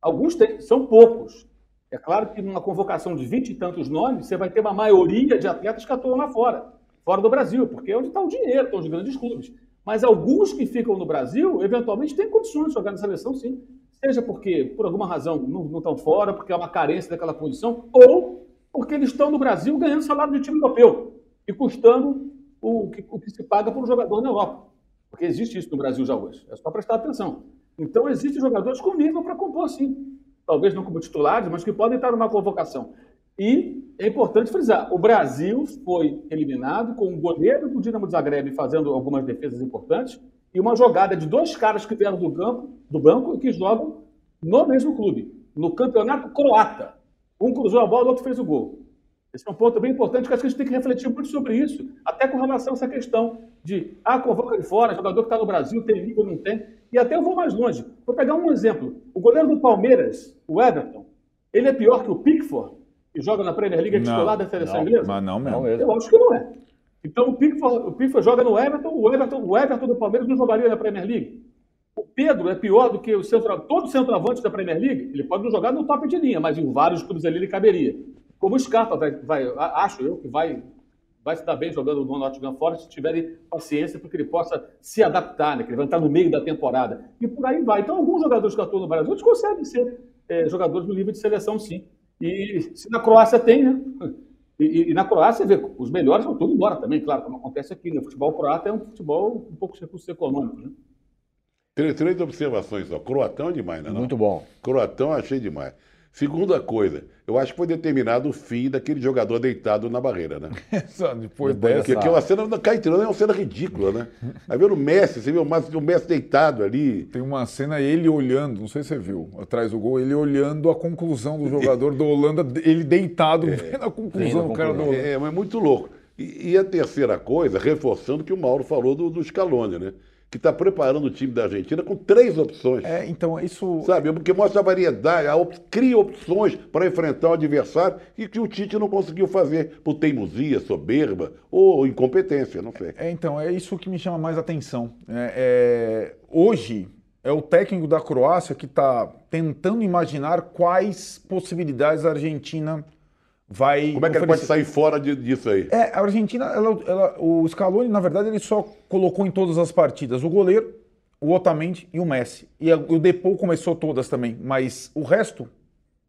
Alguns têm, são poucos. É claro que numa convocação de vinte e tantos nomes, você vai ter uma maioria de atletas que atuam lá fora, fora do Brasil, porque é onde está o dinheiro, estão os grandes clubes. Mas alguns que ficam no Brasil, eventualmente, têm condições de jogar na seleção, sim. Seja porque, por alguma razão, não, estão fora, porque é uma carência daquela posição, ou porque eles estão no Brasil ganhando salário de time europeu e custando o que, o que se paga por um jogador na Europa. Porque existe isso no Brasil já hoje. É só prestar atenção. Então, existem jogadores com nível para compor, sim. Talvez não como titulares, mas que podem estar numa convocação. E é importante frisar, o Brasil foi eliminado com o goleiro do Dinamo Zagreb fazendo algumas defesas importantes e uma jogada de dois caras que vieram do, campo, do banco e que jogam no mesmo clube, no campeonato croata. Um cruzou a bola, o outro fez o gol. Esse é um ponto bem importante que acho que a gente tem que refletir muito sobre isso, até com relação a essa questão de, ah, convoca de fora, jogador que está no Brasil, tem língua, não tem. E até eu vou mais longe. Vou pegar um exemplo. O goleiro do Palmeiras, o Everton, ele é pior que o Pickford, que joga na Premier League é titular da seleção não, inglesa? Mas não mesmo. Eu acho que não é. Então o Pickford, o Pickford joga no Everton, o Everton, o Everton do Palmeiras não jogaria na Premier League. O Pedro é pior do que o centro, todo centroavante da Premier League. Ele pode não jogar no top de linha, mas em vários clubes ali ele caberia. como o Scarpa vai, vai, acho eu que vai, vai se dar bem jogando no Nottingham Forest se tiverem paciência para que ele possa se adaptar, né? que ele vai estar no meio da temporada. E por aí vai. Então, alguns jogadores que atuam no Brasil, eles conseguem ser é, jogadores no nível de seleção, sim. E se na Croácia tem, né? E, e, na Croácia, vê, os melhores vão todos embora também, claro, como acontece aqui. Né? O futebol croata é um futebol um pouco recurso econômico. Né? Três, três observações só. Croatão é demais, né? Não? Muito bom. Croatão achei demais. Segunda coisa, eu acho que foi determinado o fim daquele jogador deitado na barreira, né? Depois dessa. Porque aquela cena da Caetano é uma cena ridícula, né? Aí vendo o Messi, você viu o Messi deitado ali. Tem uma cena ele olhando, não sei se você viu, atrás do gol, ele olhando a conclusão do jogador da Holanda, ele deitado, é, vendo a conclusão do cara do Holanda. É, mas muito louco. E, e, a terceira coisa, reforçando o que o Mauro falou do, do Scaloni, né? Que está preparando o time da Argentina com três opções. É, então isso. Sabe, porque mostra a variedade, a op... cria opções para enfrentar o adversário e que o Tite não conseguiu fazer por teimosia, soberba ou incompetência, não sei. É, então, é isso que me chama mais atenção. É, é... Hoje é o técnico da Croácia que está tentando imaginar quais possibilidades a Argentina vai. Como é que ele pode sair fora de, disso aí? É, a Argentina, ela, ela, o Scaloni, na verdade, ele só colocou em todas as partidas o goleiro, o Otamendi e o Messi. E a, o Depou começou todas também, mas o resto,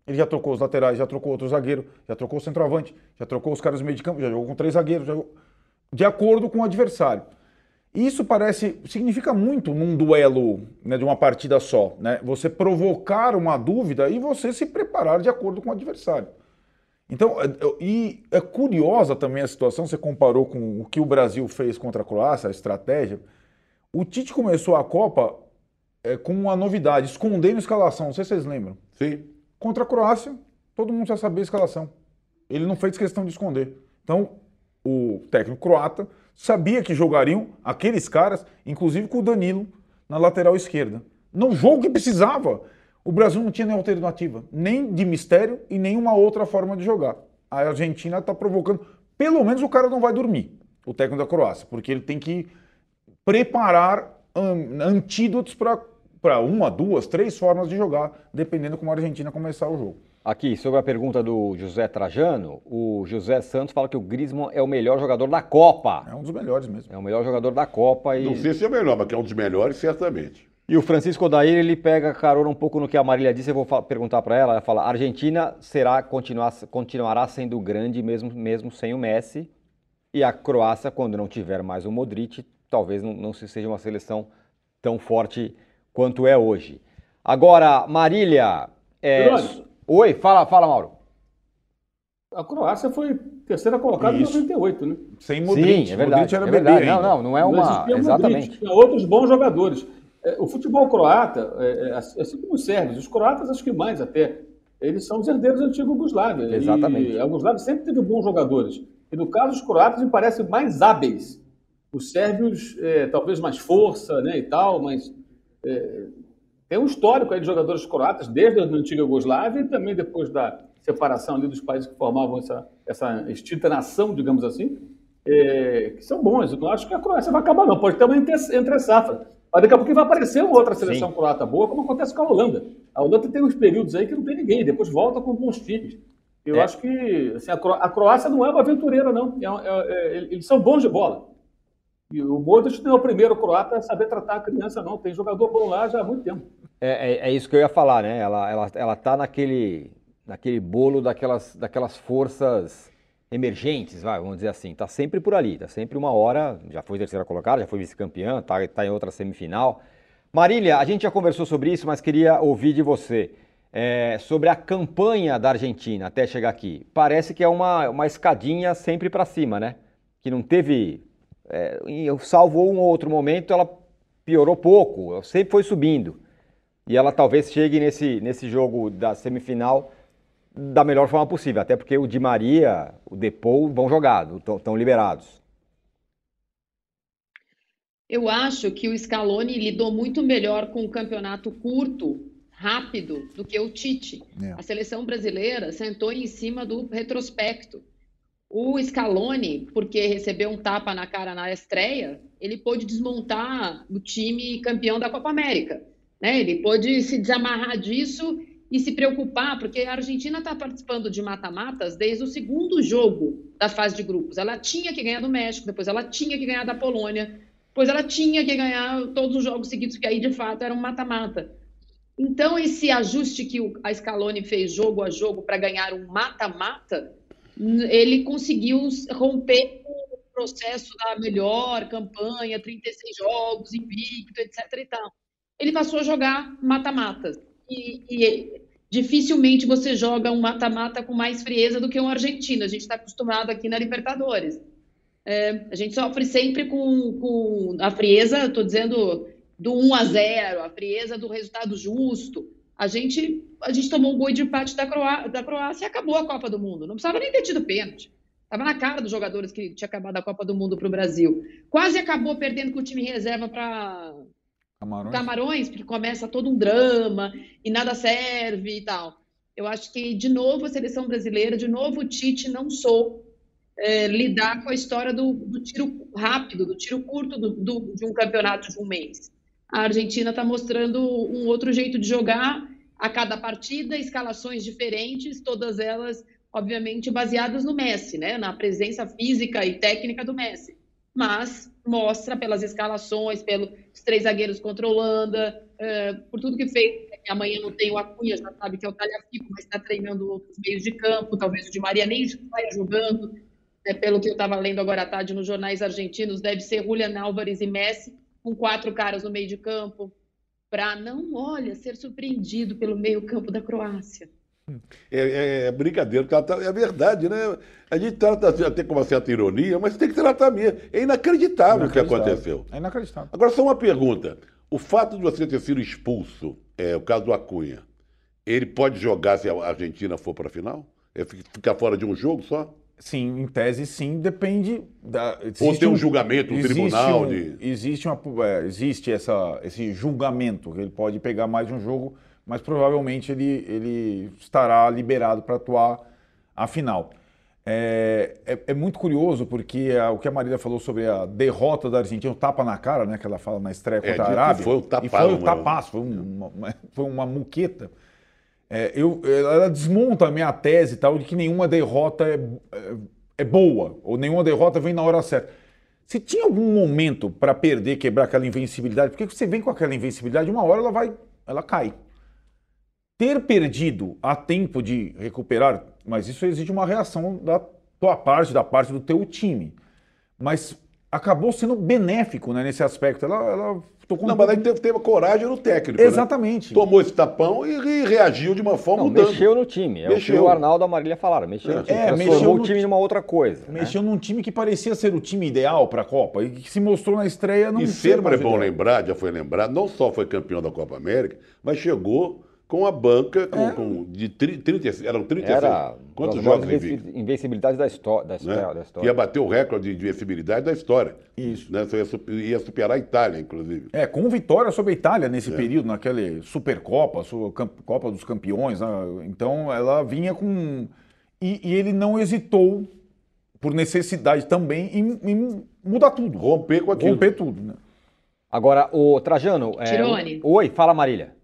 ele já trocou os laterais, já trocou outro zagueiro, já trocou o centroavante, já trocou os caras do meio de campo, já jogou com três zagueiros, jogou... de acordo com o adversário. Isso parece, significa muito num duelo né, de uma partida só, né? Você provocar uma dúvida e você se preparar de acordo com o adversário. Então, é, e é curiosa também a situação, você comparou com o que o Brasil fez contra a Croácia, a estratégia. O Tite começou a Copa é, com uma novidade, escondendo a escalação, não sei se vocês lembram. Sim. Contra a Croácia, todo mundo já sabia a escalação. Ele não fez questão de esconder. Então, o técnico croata sabia que jogariam aqueles caras, inclusive com o Danilo na lateral esquerda. No jogo que precisava. O Brasil não tinha nem alternativa, nem de mistério e nenhuma outra forma de jogar. A Argentina está provocando. Pelo menos o cara não vai dormir, o técnico da Croácia, porque ele tem que preparar um, antídotos para uma, duas, três formas de jogar, dependendo como a Argentina começar o jogo. Aqui, sobre a pergunta do José Trajano, o José Santos fala que o Griezmann é o melhor jogador da Copa. É um dos melhores mesmo. É o melhor jogador da Copa. E... Não sei se é o melhor, mas que é um dos melhores, certamente. E o Francisco Odair, ele pega carona um pouco no que a Marília disse, eu vou perguntar para ela, ela fala, a Argentina será, continuar, continuará sendo grande mesmo, mesmo sem o Messi, e a Croácia, quando não tiver mais o Modric, talvez não, não seja uma seleção tão forte quanto é hoje. Agora, Marília... É... Oi, fala, fala, Mauro. A Croácia foi terceira colocada Isso. em 98, né? Sem Modric. Sim, é verdade. Modric era é verdade. Não, não, não é uma... Não Exatamente. Modric, tinha outros bons jogadores. É, o futebol croata, é, é, assim como os sérvios, os croatas acho que mais até, eles são os herdeiros da antiga Yugoslávia. Exatamente. E a Yugoslávia sempre teve bons jogadores. E no caso, os croatas me parecem mais hábeis. Os sérvios, é, talvez mais força né, e tal, mas é, tem um histórico aí de jogadores croatas, desde a antiga Yugoslávia e também depois da separação ali dos países que formavam essa, essa extinta nação, digamos assim, é, que são bons. Eu não acho que a Croácia vai acabar, não. Pode ter uma entre-safra. Mas daqui a pouco vai aparecer uma outra seleção Sim. croata boa, como acontece com a Holanda. A Holanda tem uns períodos aí que não tem ninguém, depois volta com bons times. Eu é. acho que assim, a, Croácia não é uma aventureira, não. É, é, é, eles são bons de bola. E o Modric não é o primeiro croata a saber tratar a criança, não. Tem jogador bom lá já há muito tempo. É, é, é isso que eu ia falar, né? Ela, ela, ela tá naquele, naquele bolo daquelas, daquelas forças emergentes, vai, vamos dizer assim, está sempre por ali, está sempre uma hora, já foi terceira colocada, já foi vice-campeã, está tá em outra semifinal. Marília, a gente já conversou sobre isso, mas queria ouvir de você é, sobre a campanha da Argentina até chegar aqui. Parece que é uma, uma escadinha sempre para cima, né? Que não teve, é, salvo um ou outro momento, ela piorou pouco, sempre foi subindo. E ela talvez chegue nesse, nesse jogo da semifinal da melhor forma possível, até porque o Di Maria, o Depou vão jogar, estão liberados. Eu acho que o Scaloni lidou muito melhor com o campeonato curto, rápido, do que o Tite. É. A seleção brasileira sentou em cima do retrospecto. O Scaloni, porque recebeu um tapa na cara na estreia, ele pôde desmontar o time campeão da Copa América. Né? Ele pôde se desamarrar disso e se preocupar, porque a Argentina está participando de mata-matas desde o segundo jogo da fase de grupos. Ela tinha que ganhar do México, depois ela tinha que ganhar da Polônia, depois ela tinha que ganhar todos os jogos seguidos, que aí de fato era um mata-mata. Então, esse ajuste que a Scaloni fez jogo a jogo para ganhar um mata-mata, ele conseguiu romper o processo da melhor campanha, 36 jogos, invicto, etc. E tal. Ele passou a jogar mata-matas. E, e, dificilmente você joga um mata-mata com mais frieza do que um argentino. A gente está acostumado aqui na Libertadores. É, a gente sofre sempre com, com a frieza, estou dizendo, do 1 a 0, a frieza do resultado justo. A gente, a gente tomou um gol de empate da, Croá da Croácia e acabou a Copa do Mundo. Não precisava nem ter tido pênalti. Estava na cara dos jogadores que tinha acabado a Copa do Mundo para o Brasil. Quase acabou perdendo com o time reserva para Camarões. Camarões, porque começa todo um drama e nada serve e tal. Eu acho que, de novo, a seleção brasileira, de novo, o Tite não sou é, lidar com a história do, do, tiro rápido, do tiro curto do, do, de um campeonato de um mês. A Argentina está mostrando um outro jeito de jogar a cada partida, escalações diferentes, todas elas, obviamente, baseadas no Messi, né? na presença física e técnica do Messi. Mas mostra pelas escalações, pelos três zagueiros contra a Holanda, por tudo que fez. Amanhã não tem o Acunha, já sabe que é o Talhafico, mas está treinando outros meios de campo, talvez o de Maria nem vai jogando, é, pelo que eu estava lendo agora à tarde nos jornais argentinos, deve ser Julian Álvares e Messi, com quatro caras no meio de campo, para não, olha, ser surpreendido pelo meio campo da Croácia. É, é, é brincadeira, tá, é verdade, né? A gente trata assim, até com uma certa ironia, mas tem que tratar mesmo. É inacreditável, o que aconteceu. É inacreditável. Agora, só uma pergunta. O fato de você ter sido expulso, é o caso do Acunha, ele pode jogar se a Argentina for para a final? É ficar fora de um jogo só? Sim, em tese sim, depende da. Ou tem um, um julgamento, um tribunal um, de. Existe, uma, é, existe essa, esse julgamento, que ele pode pegar mais de um jogo mas provavelmente ele, ele estará liberado para atuar a final. É, é, é, muito curioso porque a, o que a Marília falou sobre a derrota da Argentina, o tapa na cara, né, que ela fala na estreia é, contra é, a Arábia. Foi o tapaço. E foi o tapaço, foi uma, foi uma muqueta. É, eu, ela desmonta a minha tese tal, de que nenhuma derrota é, é, é boa, ou nenhuma derrota vem na hora certa. Se tinha algum momento para perder, quebrar aquela invencibilidade, porque você vem com aquela invencibilidade, uma hora ela vai, ela cai ter perdido a tempo de recuperar, mas isso exige uma reação da tua parte, da parte do teu time. Mas acabou sendo benéfico né, nesse aspecto. Ela, ela tocou Não, um mas aí teve, teve coragem no técnico. Né? Exatamente. Né? Tomou esse tapão e, e, reagiu de uma forma Não, mudando. Mexeu no time. É mexeu. o que o Arnaldo e a Marília falaram. Mexeu é. no time. É, Transformou o time numa outra coisa. Né? Mexeu né? num time que parecia ser o time ideal para a Copa e que se mostrou na estreia não E sempre é bom ideal. lembrar, já foi lembrado, não só foi campeão da Copa América, mas chegou com a banca com, é. com de 30, eram 36. Era quantos jogos invictos? Invencibilidade da, história, da, história, né? da história. Ia bater o recorde de invencibilidade da história. Isso. Né? Ia, ia, superar a Itália, inclusive. É, com vitória sobre a Itália nesse é. período, naquele Supercopa, Copa dos Campeões. Né? Então ela vinha com. E, e, ele não hesitou, por necessidade também, em, em, mudar tudo. Romper com aquilo. Romper tudo, né? Agora, o Trajano. Tirone. É, oi, fala Marília.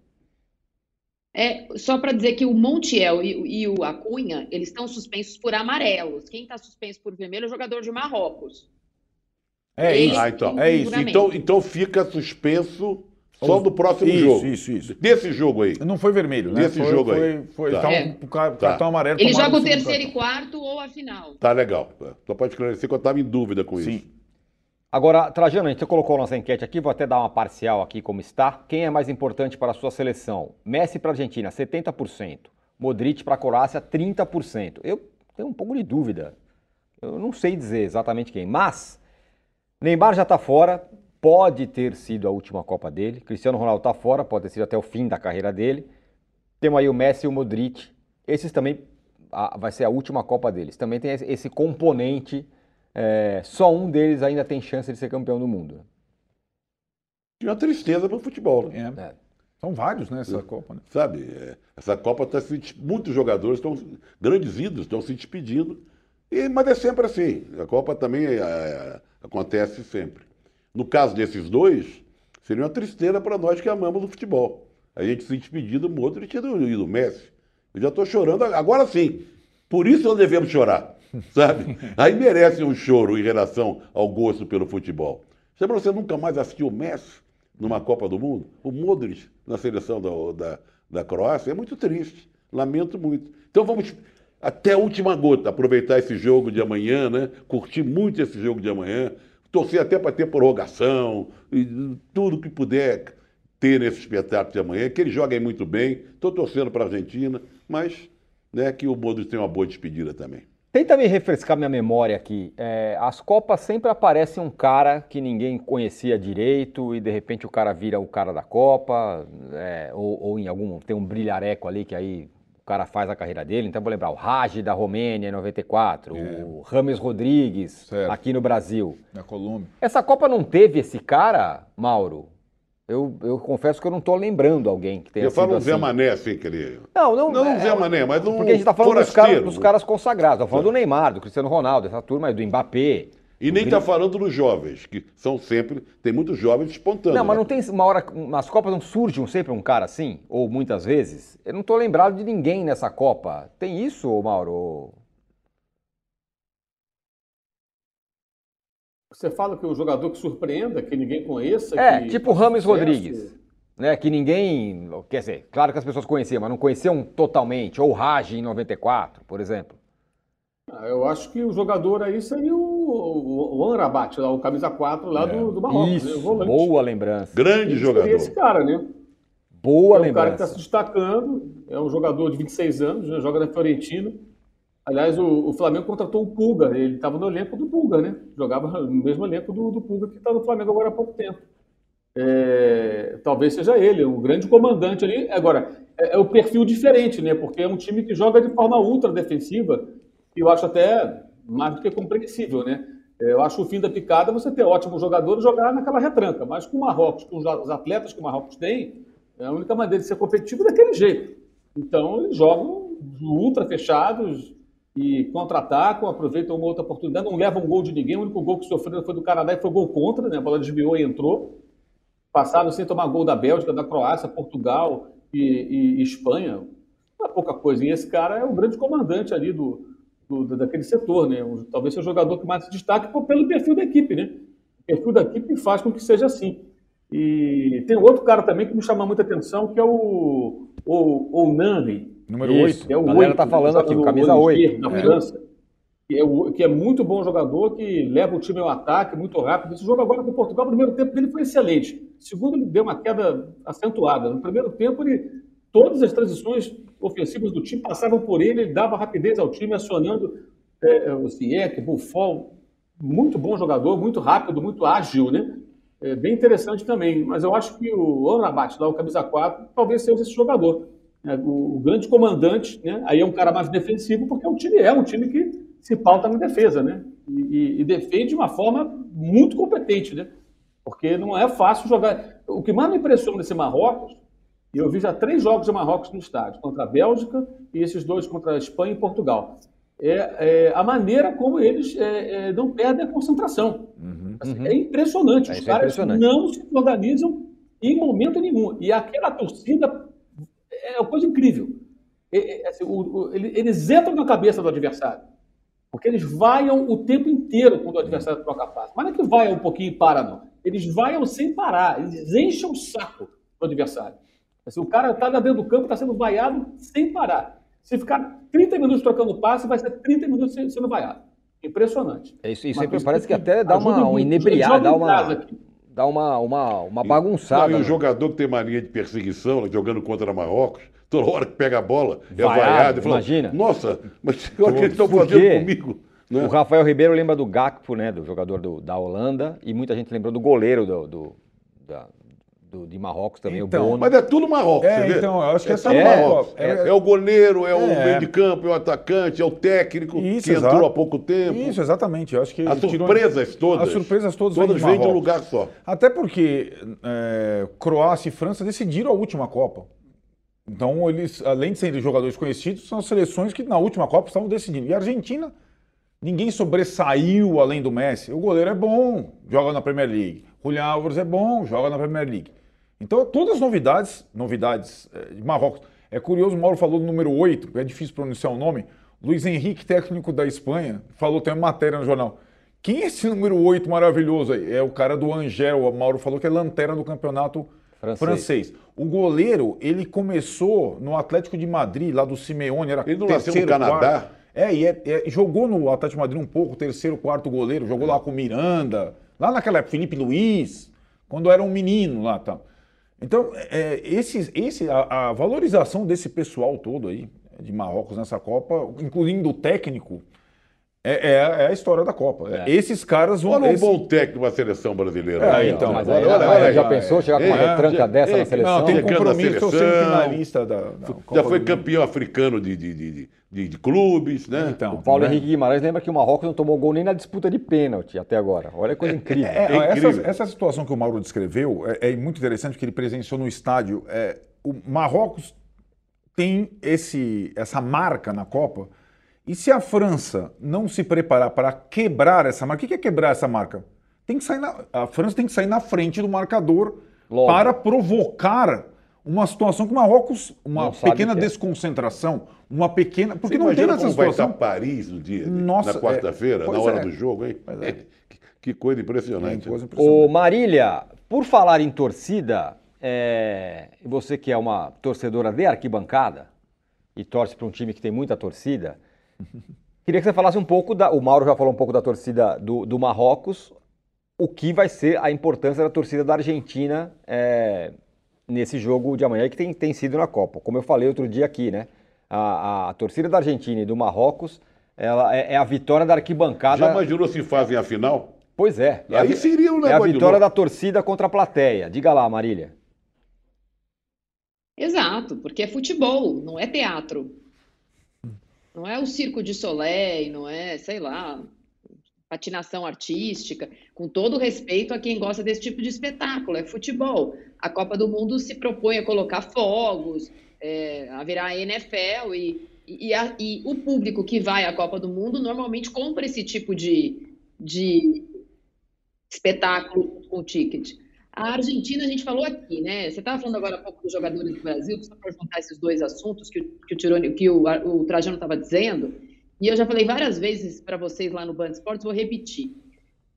É, só para dizer que o Montiel e, e, o Acunha, eles estão suspensos por amarelos. Quem está suspenso por vermelho é o jogador de Marrocos. É isso. Ah, então. É isso. Então, então fica suspenso só do próximo isso, jogo. Isso, isso. Desse jogo aí. Não foi vermelho, né? Desse foi, jogo foi, aí. Foi, tá. é. um, cartão tá. amarelo. Ele joga o terceiro e quarto ou a final. Tá legal. Só pode esclarecer que eu estava em dúvida com Sim. isso. Agora, Trajano, a gente colocou nossa enquete aqui, vou até dar uma parcial aqui como está. Quem é mais importante para a sua seleção? Messi para a Argentina, 70%. Modric para a Croácia, 30%. Eu tenho um pouco de dúvida. Eu não sei dizer exatamente quem, mas Neymar já está fora, pode ter sido a última Copa dele. Cristiano Ronaldo está fora, pode ter sido até o fim da carreira dele. Temos aí o Messi e o Modric. Esses também a, vai ser a última Copa deles. Também tem esse componente é, só um deles ainda tem chance de ser campeão do mundo. E uma tristeza para o futebol. Né? É. São vários nessa né, Copa. Né? Sabe, é, essa Copa está se muitos jogadores estão grandes ídolos estão se despedindo. E, mas é sempre assim. A Copa também é, é, acontece sempre. No caso desses dois, seria uma tristeza para nós que amamos o futebol. a gente se despedir do Modric e do, e do Messi. Eu já estou chorando, agora sim. Por isso nós devemos chorar, sabe? Aí merece um choro em relação ao gosto pelo futebol. Você, você nunca mais assistiu o Messi numa Copa do Mundo? O Modric na seleção da, da, da Croácia? É muito triste. Lamento muito. Então vamos até a última gota aproveitar esse jogo de amanhã, né? Curtir muito esse jogo de amanhã. Torcer até para ter prorrogação e tudo que puder ter nesse espetáculo de amanhã, que eles joguem muito bem. Estou torcendo para a Argentina, mas né, que o Modric tenha uma boa despedida também. Tenta me refrescar minha memória aqui. É, as Copas sempre aparece um cara que ninguém conhecia direito e de repente o cara vira o cara da Copa, é, ou, ou, em algum. tem um brilhareco ali que aí o cara faz a carreira dele. Então vou lembrar o Raj da Romênia em 94, é. o Rames Rodrigues certo. aqui no Brasil. Na Colômbia. Essa Copa não teve esse cara, Mauro? Eu, eu confesso que eu não estou lembrando alguém que tenha eu falo um Zé Mané, assim, que ele... Não, não... Não, é, Zé Mané, mas um Porque a gente está falando dos caras, dos caras, consagrados. Estou falando do Neymar, do Cristiano Ronaldo, dessa turma, do Mbappé. E nem está falando dos jovens, que são sempre... Tem muitos jovens espontâneos. Não, mas não tem uma hora... Nas Copas não surge um, sempre um cara assim? Ou muitas vezes? Eu não estou lembrado de ninguém nessa Copa. Tem isso, Mauro? Você fala que um jogador que surpreenda, que ninguém conheça. É, que tipo Rames Rodrigues. Né, que ninguém. Quer dizer, claro que as pessoas conheciam, mas não conheciam totalmente. Ou Raj em 94, por exemplo. Ah, eu acho que o jogador aí seria o, o, o Anrabat, lá, o camisa 4 lá é. do, do Marrocos. Né, Isso, né, boa lembrança. Grande jogador. esse cara, né? Boa é um lembrança. um cara que está se destacando, é um jogador de 26 anos, né, joga na Fiorentina. Aliás, o, o, Flamengo contratou o Pulga, ele estava no elenco do Pulga, né? Jogava no mesmo elenco do, do Pulga que está no Flamengo agora há pouco tempo. É, talvez seja ele, o grande comandante ali. Agora, é, é, o perfil diferente, né? Porque é um time que joga de forma ultra defensiva, e eu acho até mais do que compreensível, né? É, eu acho o fim da picada você ter ótimos jogadores jogar naquela retranca, mas com o Marrocos, com os atletas que o Marrocos tem, é a única maneira de ser competitivo daquele jeito. Então, eles jogam ultra fechados, e contra-atacam, aproveitam uma outra oportunidade, não levam gol de ninguém. O único gol que sofreram foi do Canadá e foi gol contra, né? A bola desviou e entrou. Passaram sem tomar gol da Bélgica, da Croácia, Portugal e, e, e Espanha. Não é pouca coisa. E esse cara é o grande comandante ali do, do daquele setor, né? Talvez seja o jogador que mais se destaque pelo perfil da equipe, né? O perfil da equipe faz com que seja assim. E tem outro cara também que me chama muita atenção, que é o, o, o Nani, Número 8. É o a galera 8, tá falando aqui, o camisa 8. Da é. França. Que é, o, que é muito bom jogador, que leva o time ao ataque muito rápido. Esse jogo agora com Portugal, o primeiro tempo dele foi excelente. segundo, ele deu uma queda acentuada. No primeiro tempo, ele, todas as transições ofensivas do time passavam por ele, ele dava rapidez ao time, acionando é, é o Ziyech, Buffon. Muito bom jogador, muito rápido, muito ágil, né? É bem interessante também. Mas eu acho que o Amrabat, lá o camisa 4, talvez seja esse jogador. É, o, o, grande comandante, né? aí é um cara mais defensivo, porque o time é um time que se pauta na defesa, né? E, e, e, defende de uma forma muito competente, né? Porque não é fácil jogar. O que mais me impressiona nesse Marrocos, e eu vi já três jogos de Marrocos no estádio, contra a Bélgica e esses dois contra a Espanha e Portugal. É, é a maneira como eles é, é não perdem a concentração. Uhum, assim, uhum. É impressionante. Os é caras impressionante. não se organizam em momento nenhum. E aquela torcida é uma coisa incrível. Assim, eles entram na cabeça do adversário. Porque eles vaiam o tempo inteiro quando o adversário troca passe. Mas não é que vaiam um pouquinho e para, não. Eles vaiam sem parar. Eles enchem o saco do adversário. Assim, o cara está dentro do campo, está sendo vaiado sem parar. Se ficar 30 minutos trocando passe, vai ser 30 minutos sendo vaiado. Impressionante. É isso, isso sempre parece que até dá uma, uma inebriada, dá uma, dá uma, uma, uma bagunçada. Não, e o né? jogador que tem mania de perseguição, jogando contra Marrocos, toda hora que pega a bola, é vaiado. Imagina. Nossa, mas olha o que eles estão fazendo comigo. Né? O Rafael Ribeiro lembra do Gakpo, né, do jogador do, da Holanda, e muita gente lembrou do goleiro do, do da, do, de Marrocos também, então, o Bono. Mas é tudo Marrocos, é, você então, eu acho que é, é tudo Marrocos. É, é, o goleiro, é, o é. meio de campo, é o atacante, é o técnico Isso, que exato. entrou há pouco tempo. Isso, exatamente. Eu acho que as surpresas tirou... todas. As surpresas todas, todas vêm de um lugar só. Até porque é, Croácia e França decidiram a última Copa. Então, eles, além de serem jogadores conhecidos, são seleções que na última Copa estavam decidindo. E a Argentina, ninguém sobressaiu além do Messi. O goleiro é bom, joga na Premier League. Julián Álvares é bom, joga na Premier League. Então, todas as novidades, novidades é, de Marrocos. É curioso, o Mauro falou do número 8, é difícil pronunciar o nome. Luiz Henrique, técnico da Espanha, falou, tem uma matéria no jornal. Quem é esse número 8 maravilhoso aí? É o cara do Angel, o Mauro falou que é lanterna do campeonato francês. francês. O goleiro, ele começou no Atlético de Madrid, lá do Simeone, era Ele não nasceu no Canadá? Quarto. É, e é, é, jogou no Atlético de Madrid um pouco, terceiro, quarto goleiro, jogou lá com Miranda, lá naquela época, Felipe Luiz, quando era um menino lá, tá. Então, é, esse, esse, a, a valorização desse pessoal todo aí, de Marrocos nessa Copa, incluindo o técnico, é, é, é, a história da Copa. É. Esses caras vão. Olha um esse... bom técnico da seleção brasileira. É, então, mas aí, olha, olha, já pensou chegar com uma retranca dessa na seleção? Não, tem um compromisso, sendo finalista da, da Já foi campeão africano de, de, de, de, de clubes, né? Então, o Paulo né? Henrique Guimarães lembra que o Marrocos não tomou gol nem na disputa de pênalti até agora. Olha que coisa incrível. É, incrível. Essa, essa, situação que o Mauro descreveu é, muito interessante, porque ele presenciou no estádio. o Marrocos tem esse, essa marca na Copa e se a França não se preparar para quebrar essa marca, o que é quebrar essa marca? Tem que sair na, a França tem que sair na frente do marcador Logo. para provocar uma situação que o Marrocos, uma não pequena é. desconcentração, uma pequena. Porque Você não tem essa situação. Vai estar Paris no dia, Nossa, na quarta-feira, é, na hora é. do jogo, hein? É. Que coisa impressionante. Coisa impressionante. Ô, Marília, por falar em torcida, é, você que é uma torcedora de arquibancada e torce para um time que tem muita torcida, Queria que você falasse um pouco da. O Mauro já falou um pouco da torcida do, do Marrocos. O que vai ser a importância da torcida da Argentina é, nesse jogo de amanhã que tem, tem sido na Copa? Como eu falei outro dia aqui, né? A, a torcida da Argentina e do Marrocos ela é, é, a vitória da arquibancada. Já imaginou se fazem a final? Pois é. é Aí a, seria um É a vitória da torcida contra a plateia. Diga lá, Marília. Exato, porque é futebol, não é teatro. Não é o circo de Soleil, não é, sei lá, patinação artística, com todo respeito a quem gosta desse tipo de espetáculo, é futebol. A Copa do Mundo se propõe a colocar fogos, é, virar a NFL e, e, a, e, o público que vai à Copa do Mundo normalmente compra esse tipo de, de espetáculo com ticket. A Argentina, a gente falou aqui, né? Você estava falando agora há pouco dos jogadores do Brasil, só para juntar esses dois assuntos que, que o, Tirone, que o, o Trajano estava dizendo, e eu já falei várias vezes para vocês lá no Band Esportes, vou repetir.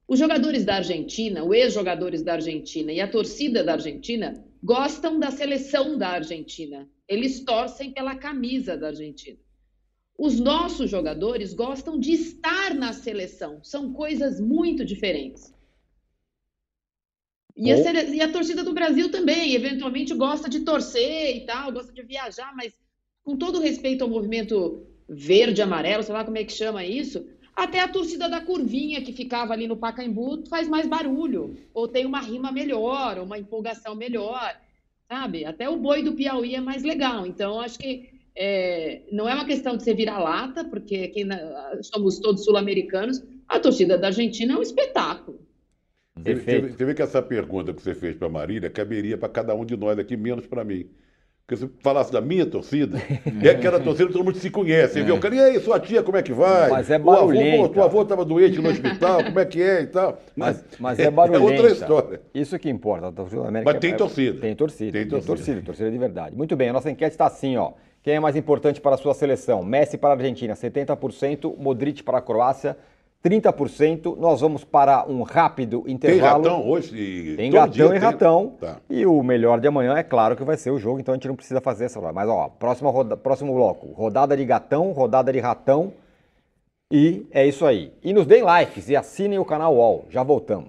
Os jogadores da Argentina, os ex-jogadores da Argentina e a torcida da Argentina gostam da seleção da Argentina. Eles torcem pela camisa da Argentina. Os nossos jogadores gostam de estar na seleção. São coisas muito diferentes. E a, e a, torcida do Brasil também, eventualmente gosta de torcer e tal, gosta de viajar, mas com todo respeito ao movimento verde, amarelo, sei lá como é que chama isso, até a torcida da curvinha que ficava ali no Pacaembu faz mais barulho, ou tem uma rima melhor, uma empolgação melhor, sabe? Até o boi do Piauí é mais legal. Então, acho que é, não é uma questão de ser vira-lata, porque aqui na, somos todos sul-americanos, a torcida da Argentina é um espetáculo. Você vê que essa pergunta que você fez para a Marília caberia para cada um de nós aqui, menos para mim. Porque se falasse da minha torcida, é aquela torcida que todo mundo se conhece. Você é. vê o cara, e aí, sua tia, como é que vai? Mas é barulhenta. O avô, tua avô estava doente no hospital, como é que é e tal. Mas, mas é barulhenta. É outra história. Isso que importa. A torcida da América mas tem é, torcida. Tem torcida. Tem torcida. Tem torcida, torcida de verdade. Muito bem, a nossa enquete está assim, ó. Quem é mais importante para a sua seleção? Messi para a Argentina, 70%, Modric para a Croácia, 30%. Nós vamos para um rápido intervalo. Tem ratão hoje? Tem gatão e tem... ratão. Tá. E o melhor de amanhã é claro que vai ser o jogo, então a gente não precisa fazer essa. Mas, ó, próxima roda... próximo bloco: rodada de gatão, rodada de ratão. E é isso aí. E nos deem likes e assinem o canal UOL. Já voltamos.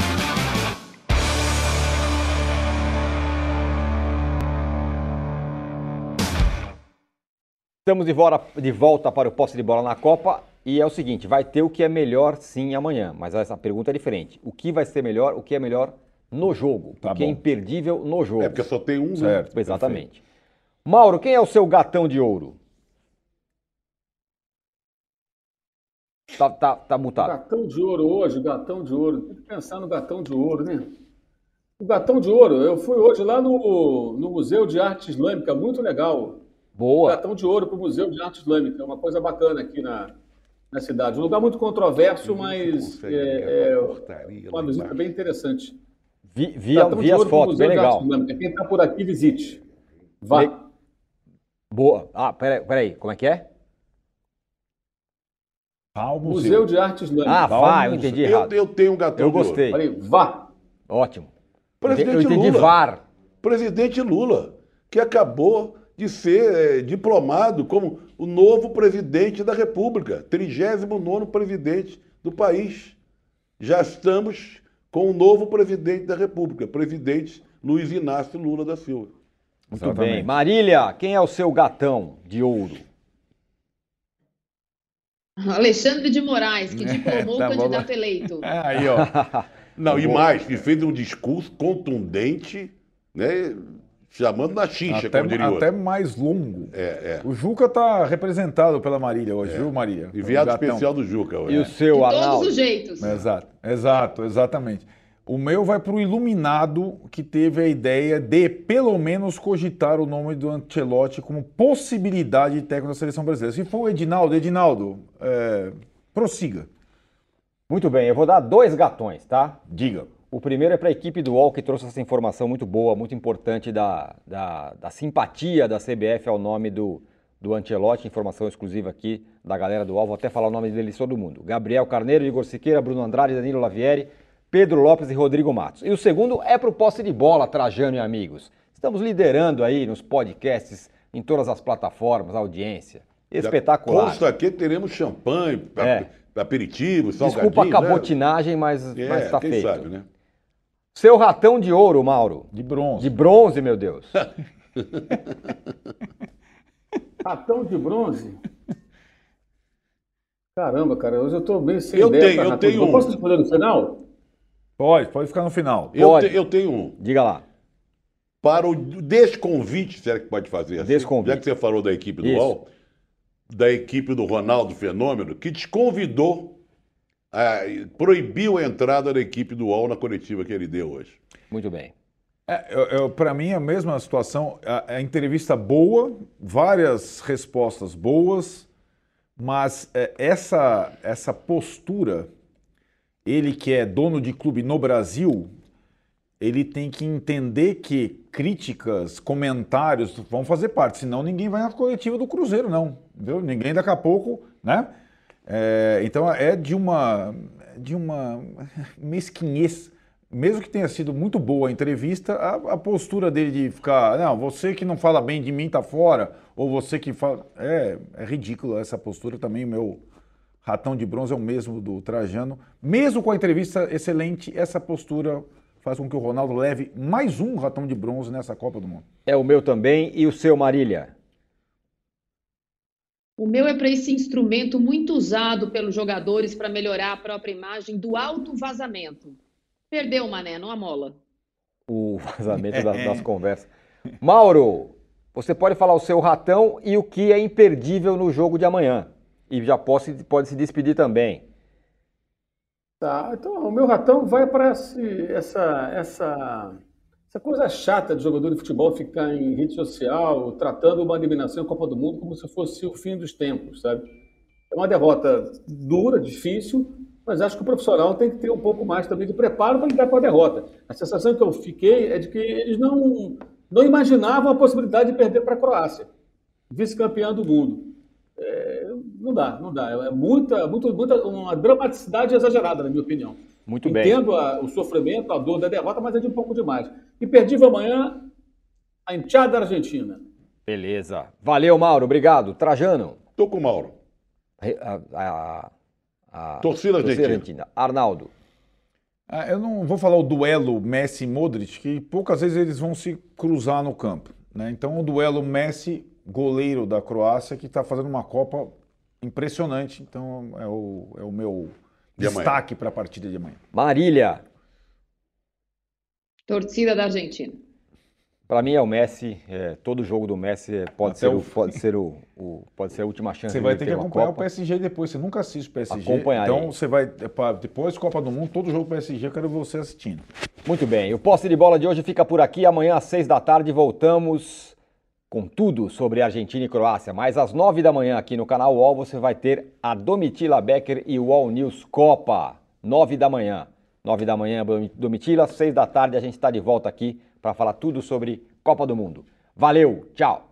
Estamos de volta, de volta para o posse de bola na Copa e é o seguinte, vai ter o que é melhor sim amanhã, mas essa pergunta é diferente. O que vai ser melhor, o que é melhor no jogo, Tá o que é bom. imperdível no jogo. É porque só tem um, né? Certo. Exatamente. Mauro, quem é o seu gatão de ouro? Tá, tá, tá mutado. Gatão de ouro hoje, gatão de ouro. Tem que pensar no gatão de ouro, né? O gatão de ouro, eu fui hoje lá no, no Museu de Arte Islâmica, muito legal. Boa. Gatão de ouro para o Museu de Arte Islâmica, é uma coisa bacana aqui na, na cidade. Um lugar muito controverso, mas consegue é, pegar é uma visita bem interessante. Vi, vi, vi as fotos, Museu bem legal. Quem está por aqui, visite. Vá. Le- Boa. Ah, peraí, peraí, como é que é? Ao Museu de Arte Islâmica. Ah, Vá eu museu. entendi Eu, errado. eu tenho um gatão Eu de ouro. gostei. Falei, vá. Ótimo. Presidente eu entendi Lula. VAR. Presidente Lula, que acabou de ser eh, diplomado como o novo presidente da República, 39º presidente do país. Já estamos com o novo presidente da República, presidente Luiz Inácio Lula da Silva. Muito Exatamente. bem. Marília, quem é o seu gatão de ouro? Alexandre de Moraes, que diplomou Tá o bom. candidato eleito. É, aí, ó. Não, e Vou- mais, que fez um discurso contundente, né, chamando na xixa, até, como diria o até outro. mais longo. É, é. O Juca tá representado pela Marília hoje, viu, Marília? Enviado especial do Juca. E hoje. o seu, De todos Arnaldo? os jeitos. Exato, exato, exatamente. O meu vai para o iluminado que teve a ideia de, pelo menos, cogitar o nome do Ancelotti como possibilidade de técnico da seleção brasileira. Se for o Edinaldo, Edinaldo, é, prossiga. Muito bem, eu vou dar dois gatões, tá? Diga. O primeiro é para a equipe do UOL, que trouxe essa informação muito boa, muito importante da, da, da simpatia da CBF ao nome do, do Ancelotti. Informação exclusiva aqui da galera do UOL. Vou até falar o nome deles todo mundo. Gabriel Carneiro, Igor Siqueira, Bruno Andrade, Danilo Lavieri, Pedro Lopes e Rodrigo Matos. E o segundo é para o posse de bola, Trajano e amigos. Estamos liderando aí nos podcasts, em todas as plataformas, audiência. Espetacular. Consta aqui teremos champanhe, É. aperitivo. Desculpa a né? cabotinagem, mas É, está feito. sabe, né? Seu ratão de ouro, Mauro. De bronze. De bronze, meu Deus. Ratão de bronze. Caramba, cara, hoje eu tô bem sem Eu ideia. tenho, eu tenho um. Posso escolher no final? Pode, pode ficar no final. Eu, Pode. te- eu tenho um. Diga lá. Para o desconvite, será que pode fazer assim? Desconvite. Já que você falou da equipe do Isso. UOL, da equipe do Ronaldo Fenômeno, que desconvidou, a, proibiu a entrada da equipe do UOL na coletiva que ele deu hoje. Muito bem. É, Para mim, é a mesma situação. A, a entrevista boa, várias respostas boas, mas é, essa, essa postura, ele que é dono de clube no Brasil, ele tem que entender que críticas, comentários vão fazer parte, senão ninguém vai na coletiva do Cruzeiro, não. Entendeu? Ninguém daqui a pouco, né? É, então é de uma, de uma mesquinhez. Mesmo que tenha sido muito boa a entrevista, a, a postura dele de ficar, não, você que não fala bem de mim tá fora, ou você que fala. É, é ridículo essa postura também. Meu ratão de bronze é o mesmo do Trajano. Mesmo com a entrevista excelente, essa postura faz com que o Ronaldo leve mais um ratão de bronze nessa Copa do Mundo. É o meu também. E o seu, Marília? O meu é para esse instrumento muito usado pelos jogadores para melhorar a própria imagem do alto vazamento. Perdeu, Mané, não amola. O vazamento das, das conversas. Mauro, você pode falar o seu ratão e o que é imperdível no jogo de amanhã. E já pode, pode se despedir também. Tá, então o meu ratão vai para essa, essa, essa coisa chata de jogador de futebol ficar em rede social tratando uma eliminação em Copa do Mundo como se fosse o fim dos tempos, sabe? É uma derrota dura, difícil, mas acho que o profissional tem que ter um pouco mais também de preparo para lidar com a derrota. A sensação que eu fiquei é de que eles não, não imaginavam a possibilidade de perder para a Croácia, vice-campeã do mundo. É, não dá, não dá. É muita, muito, muita, uma dramaticidade exagerada, na minha opinião. Muito bem. Entendo a- o sofrimento, a dor da derrota, mas é de um pouco demais. E perdi amanhã a enteada argentina. Beleza. Valeu, Mauro. Obrigado. Trajano. Tô com o Mauro. A, a- a- Torcida argentina. Arnaldo. Ah, Eu não vou falar o duelo Messi e Modric, que poucas vezes eles vão se cruzar no campo. né? Então o duelo Messi goleiro da Croácia que está fazendo uma Copa impressionante. Então é o, é o meu De destaque para a partida de amanhã. Marília, Torcida da Argentina. para mim é o Messi. é, todo jogo do Messi é- pode Até ser, o- o, pode, ser o, o- pode ser a última chance Você vai ter que acompanhar o. PSG depois. Você nunca assiste o PSG. Então você vai. Depois Copa do Mundo, todo jogo PSG, eu quero você assistindo. Muito bem, o posse de bola de hoje fica por aqui. Amanhã às seis da tarde voltamos com tudo sobre Argentina e Croácia. Mas às nove da manhã aqui no canal UOL você vai ter a Domitila Becker e o UOL News Copa. Nove da manhã. Nove da manhã, Domitila. Seis da tarde a gente está de volta aqui para falar tudo sobre Copa do Mundo. Valeu, tchau.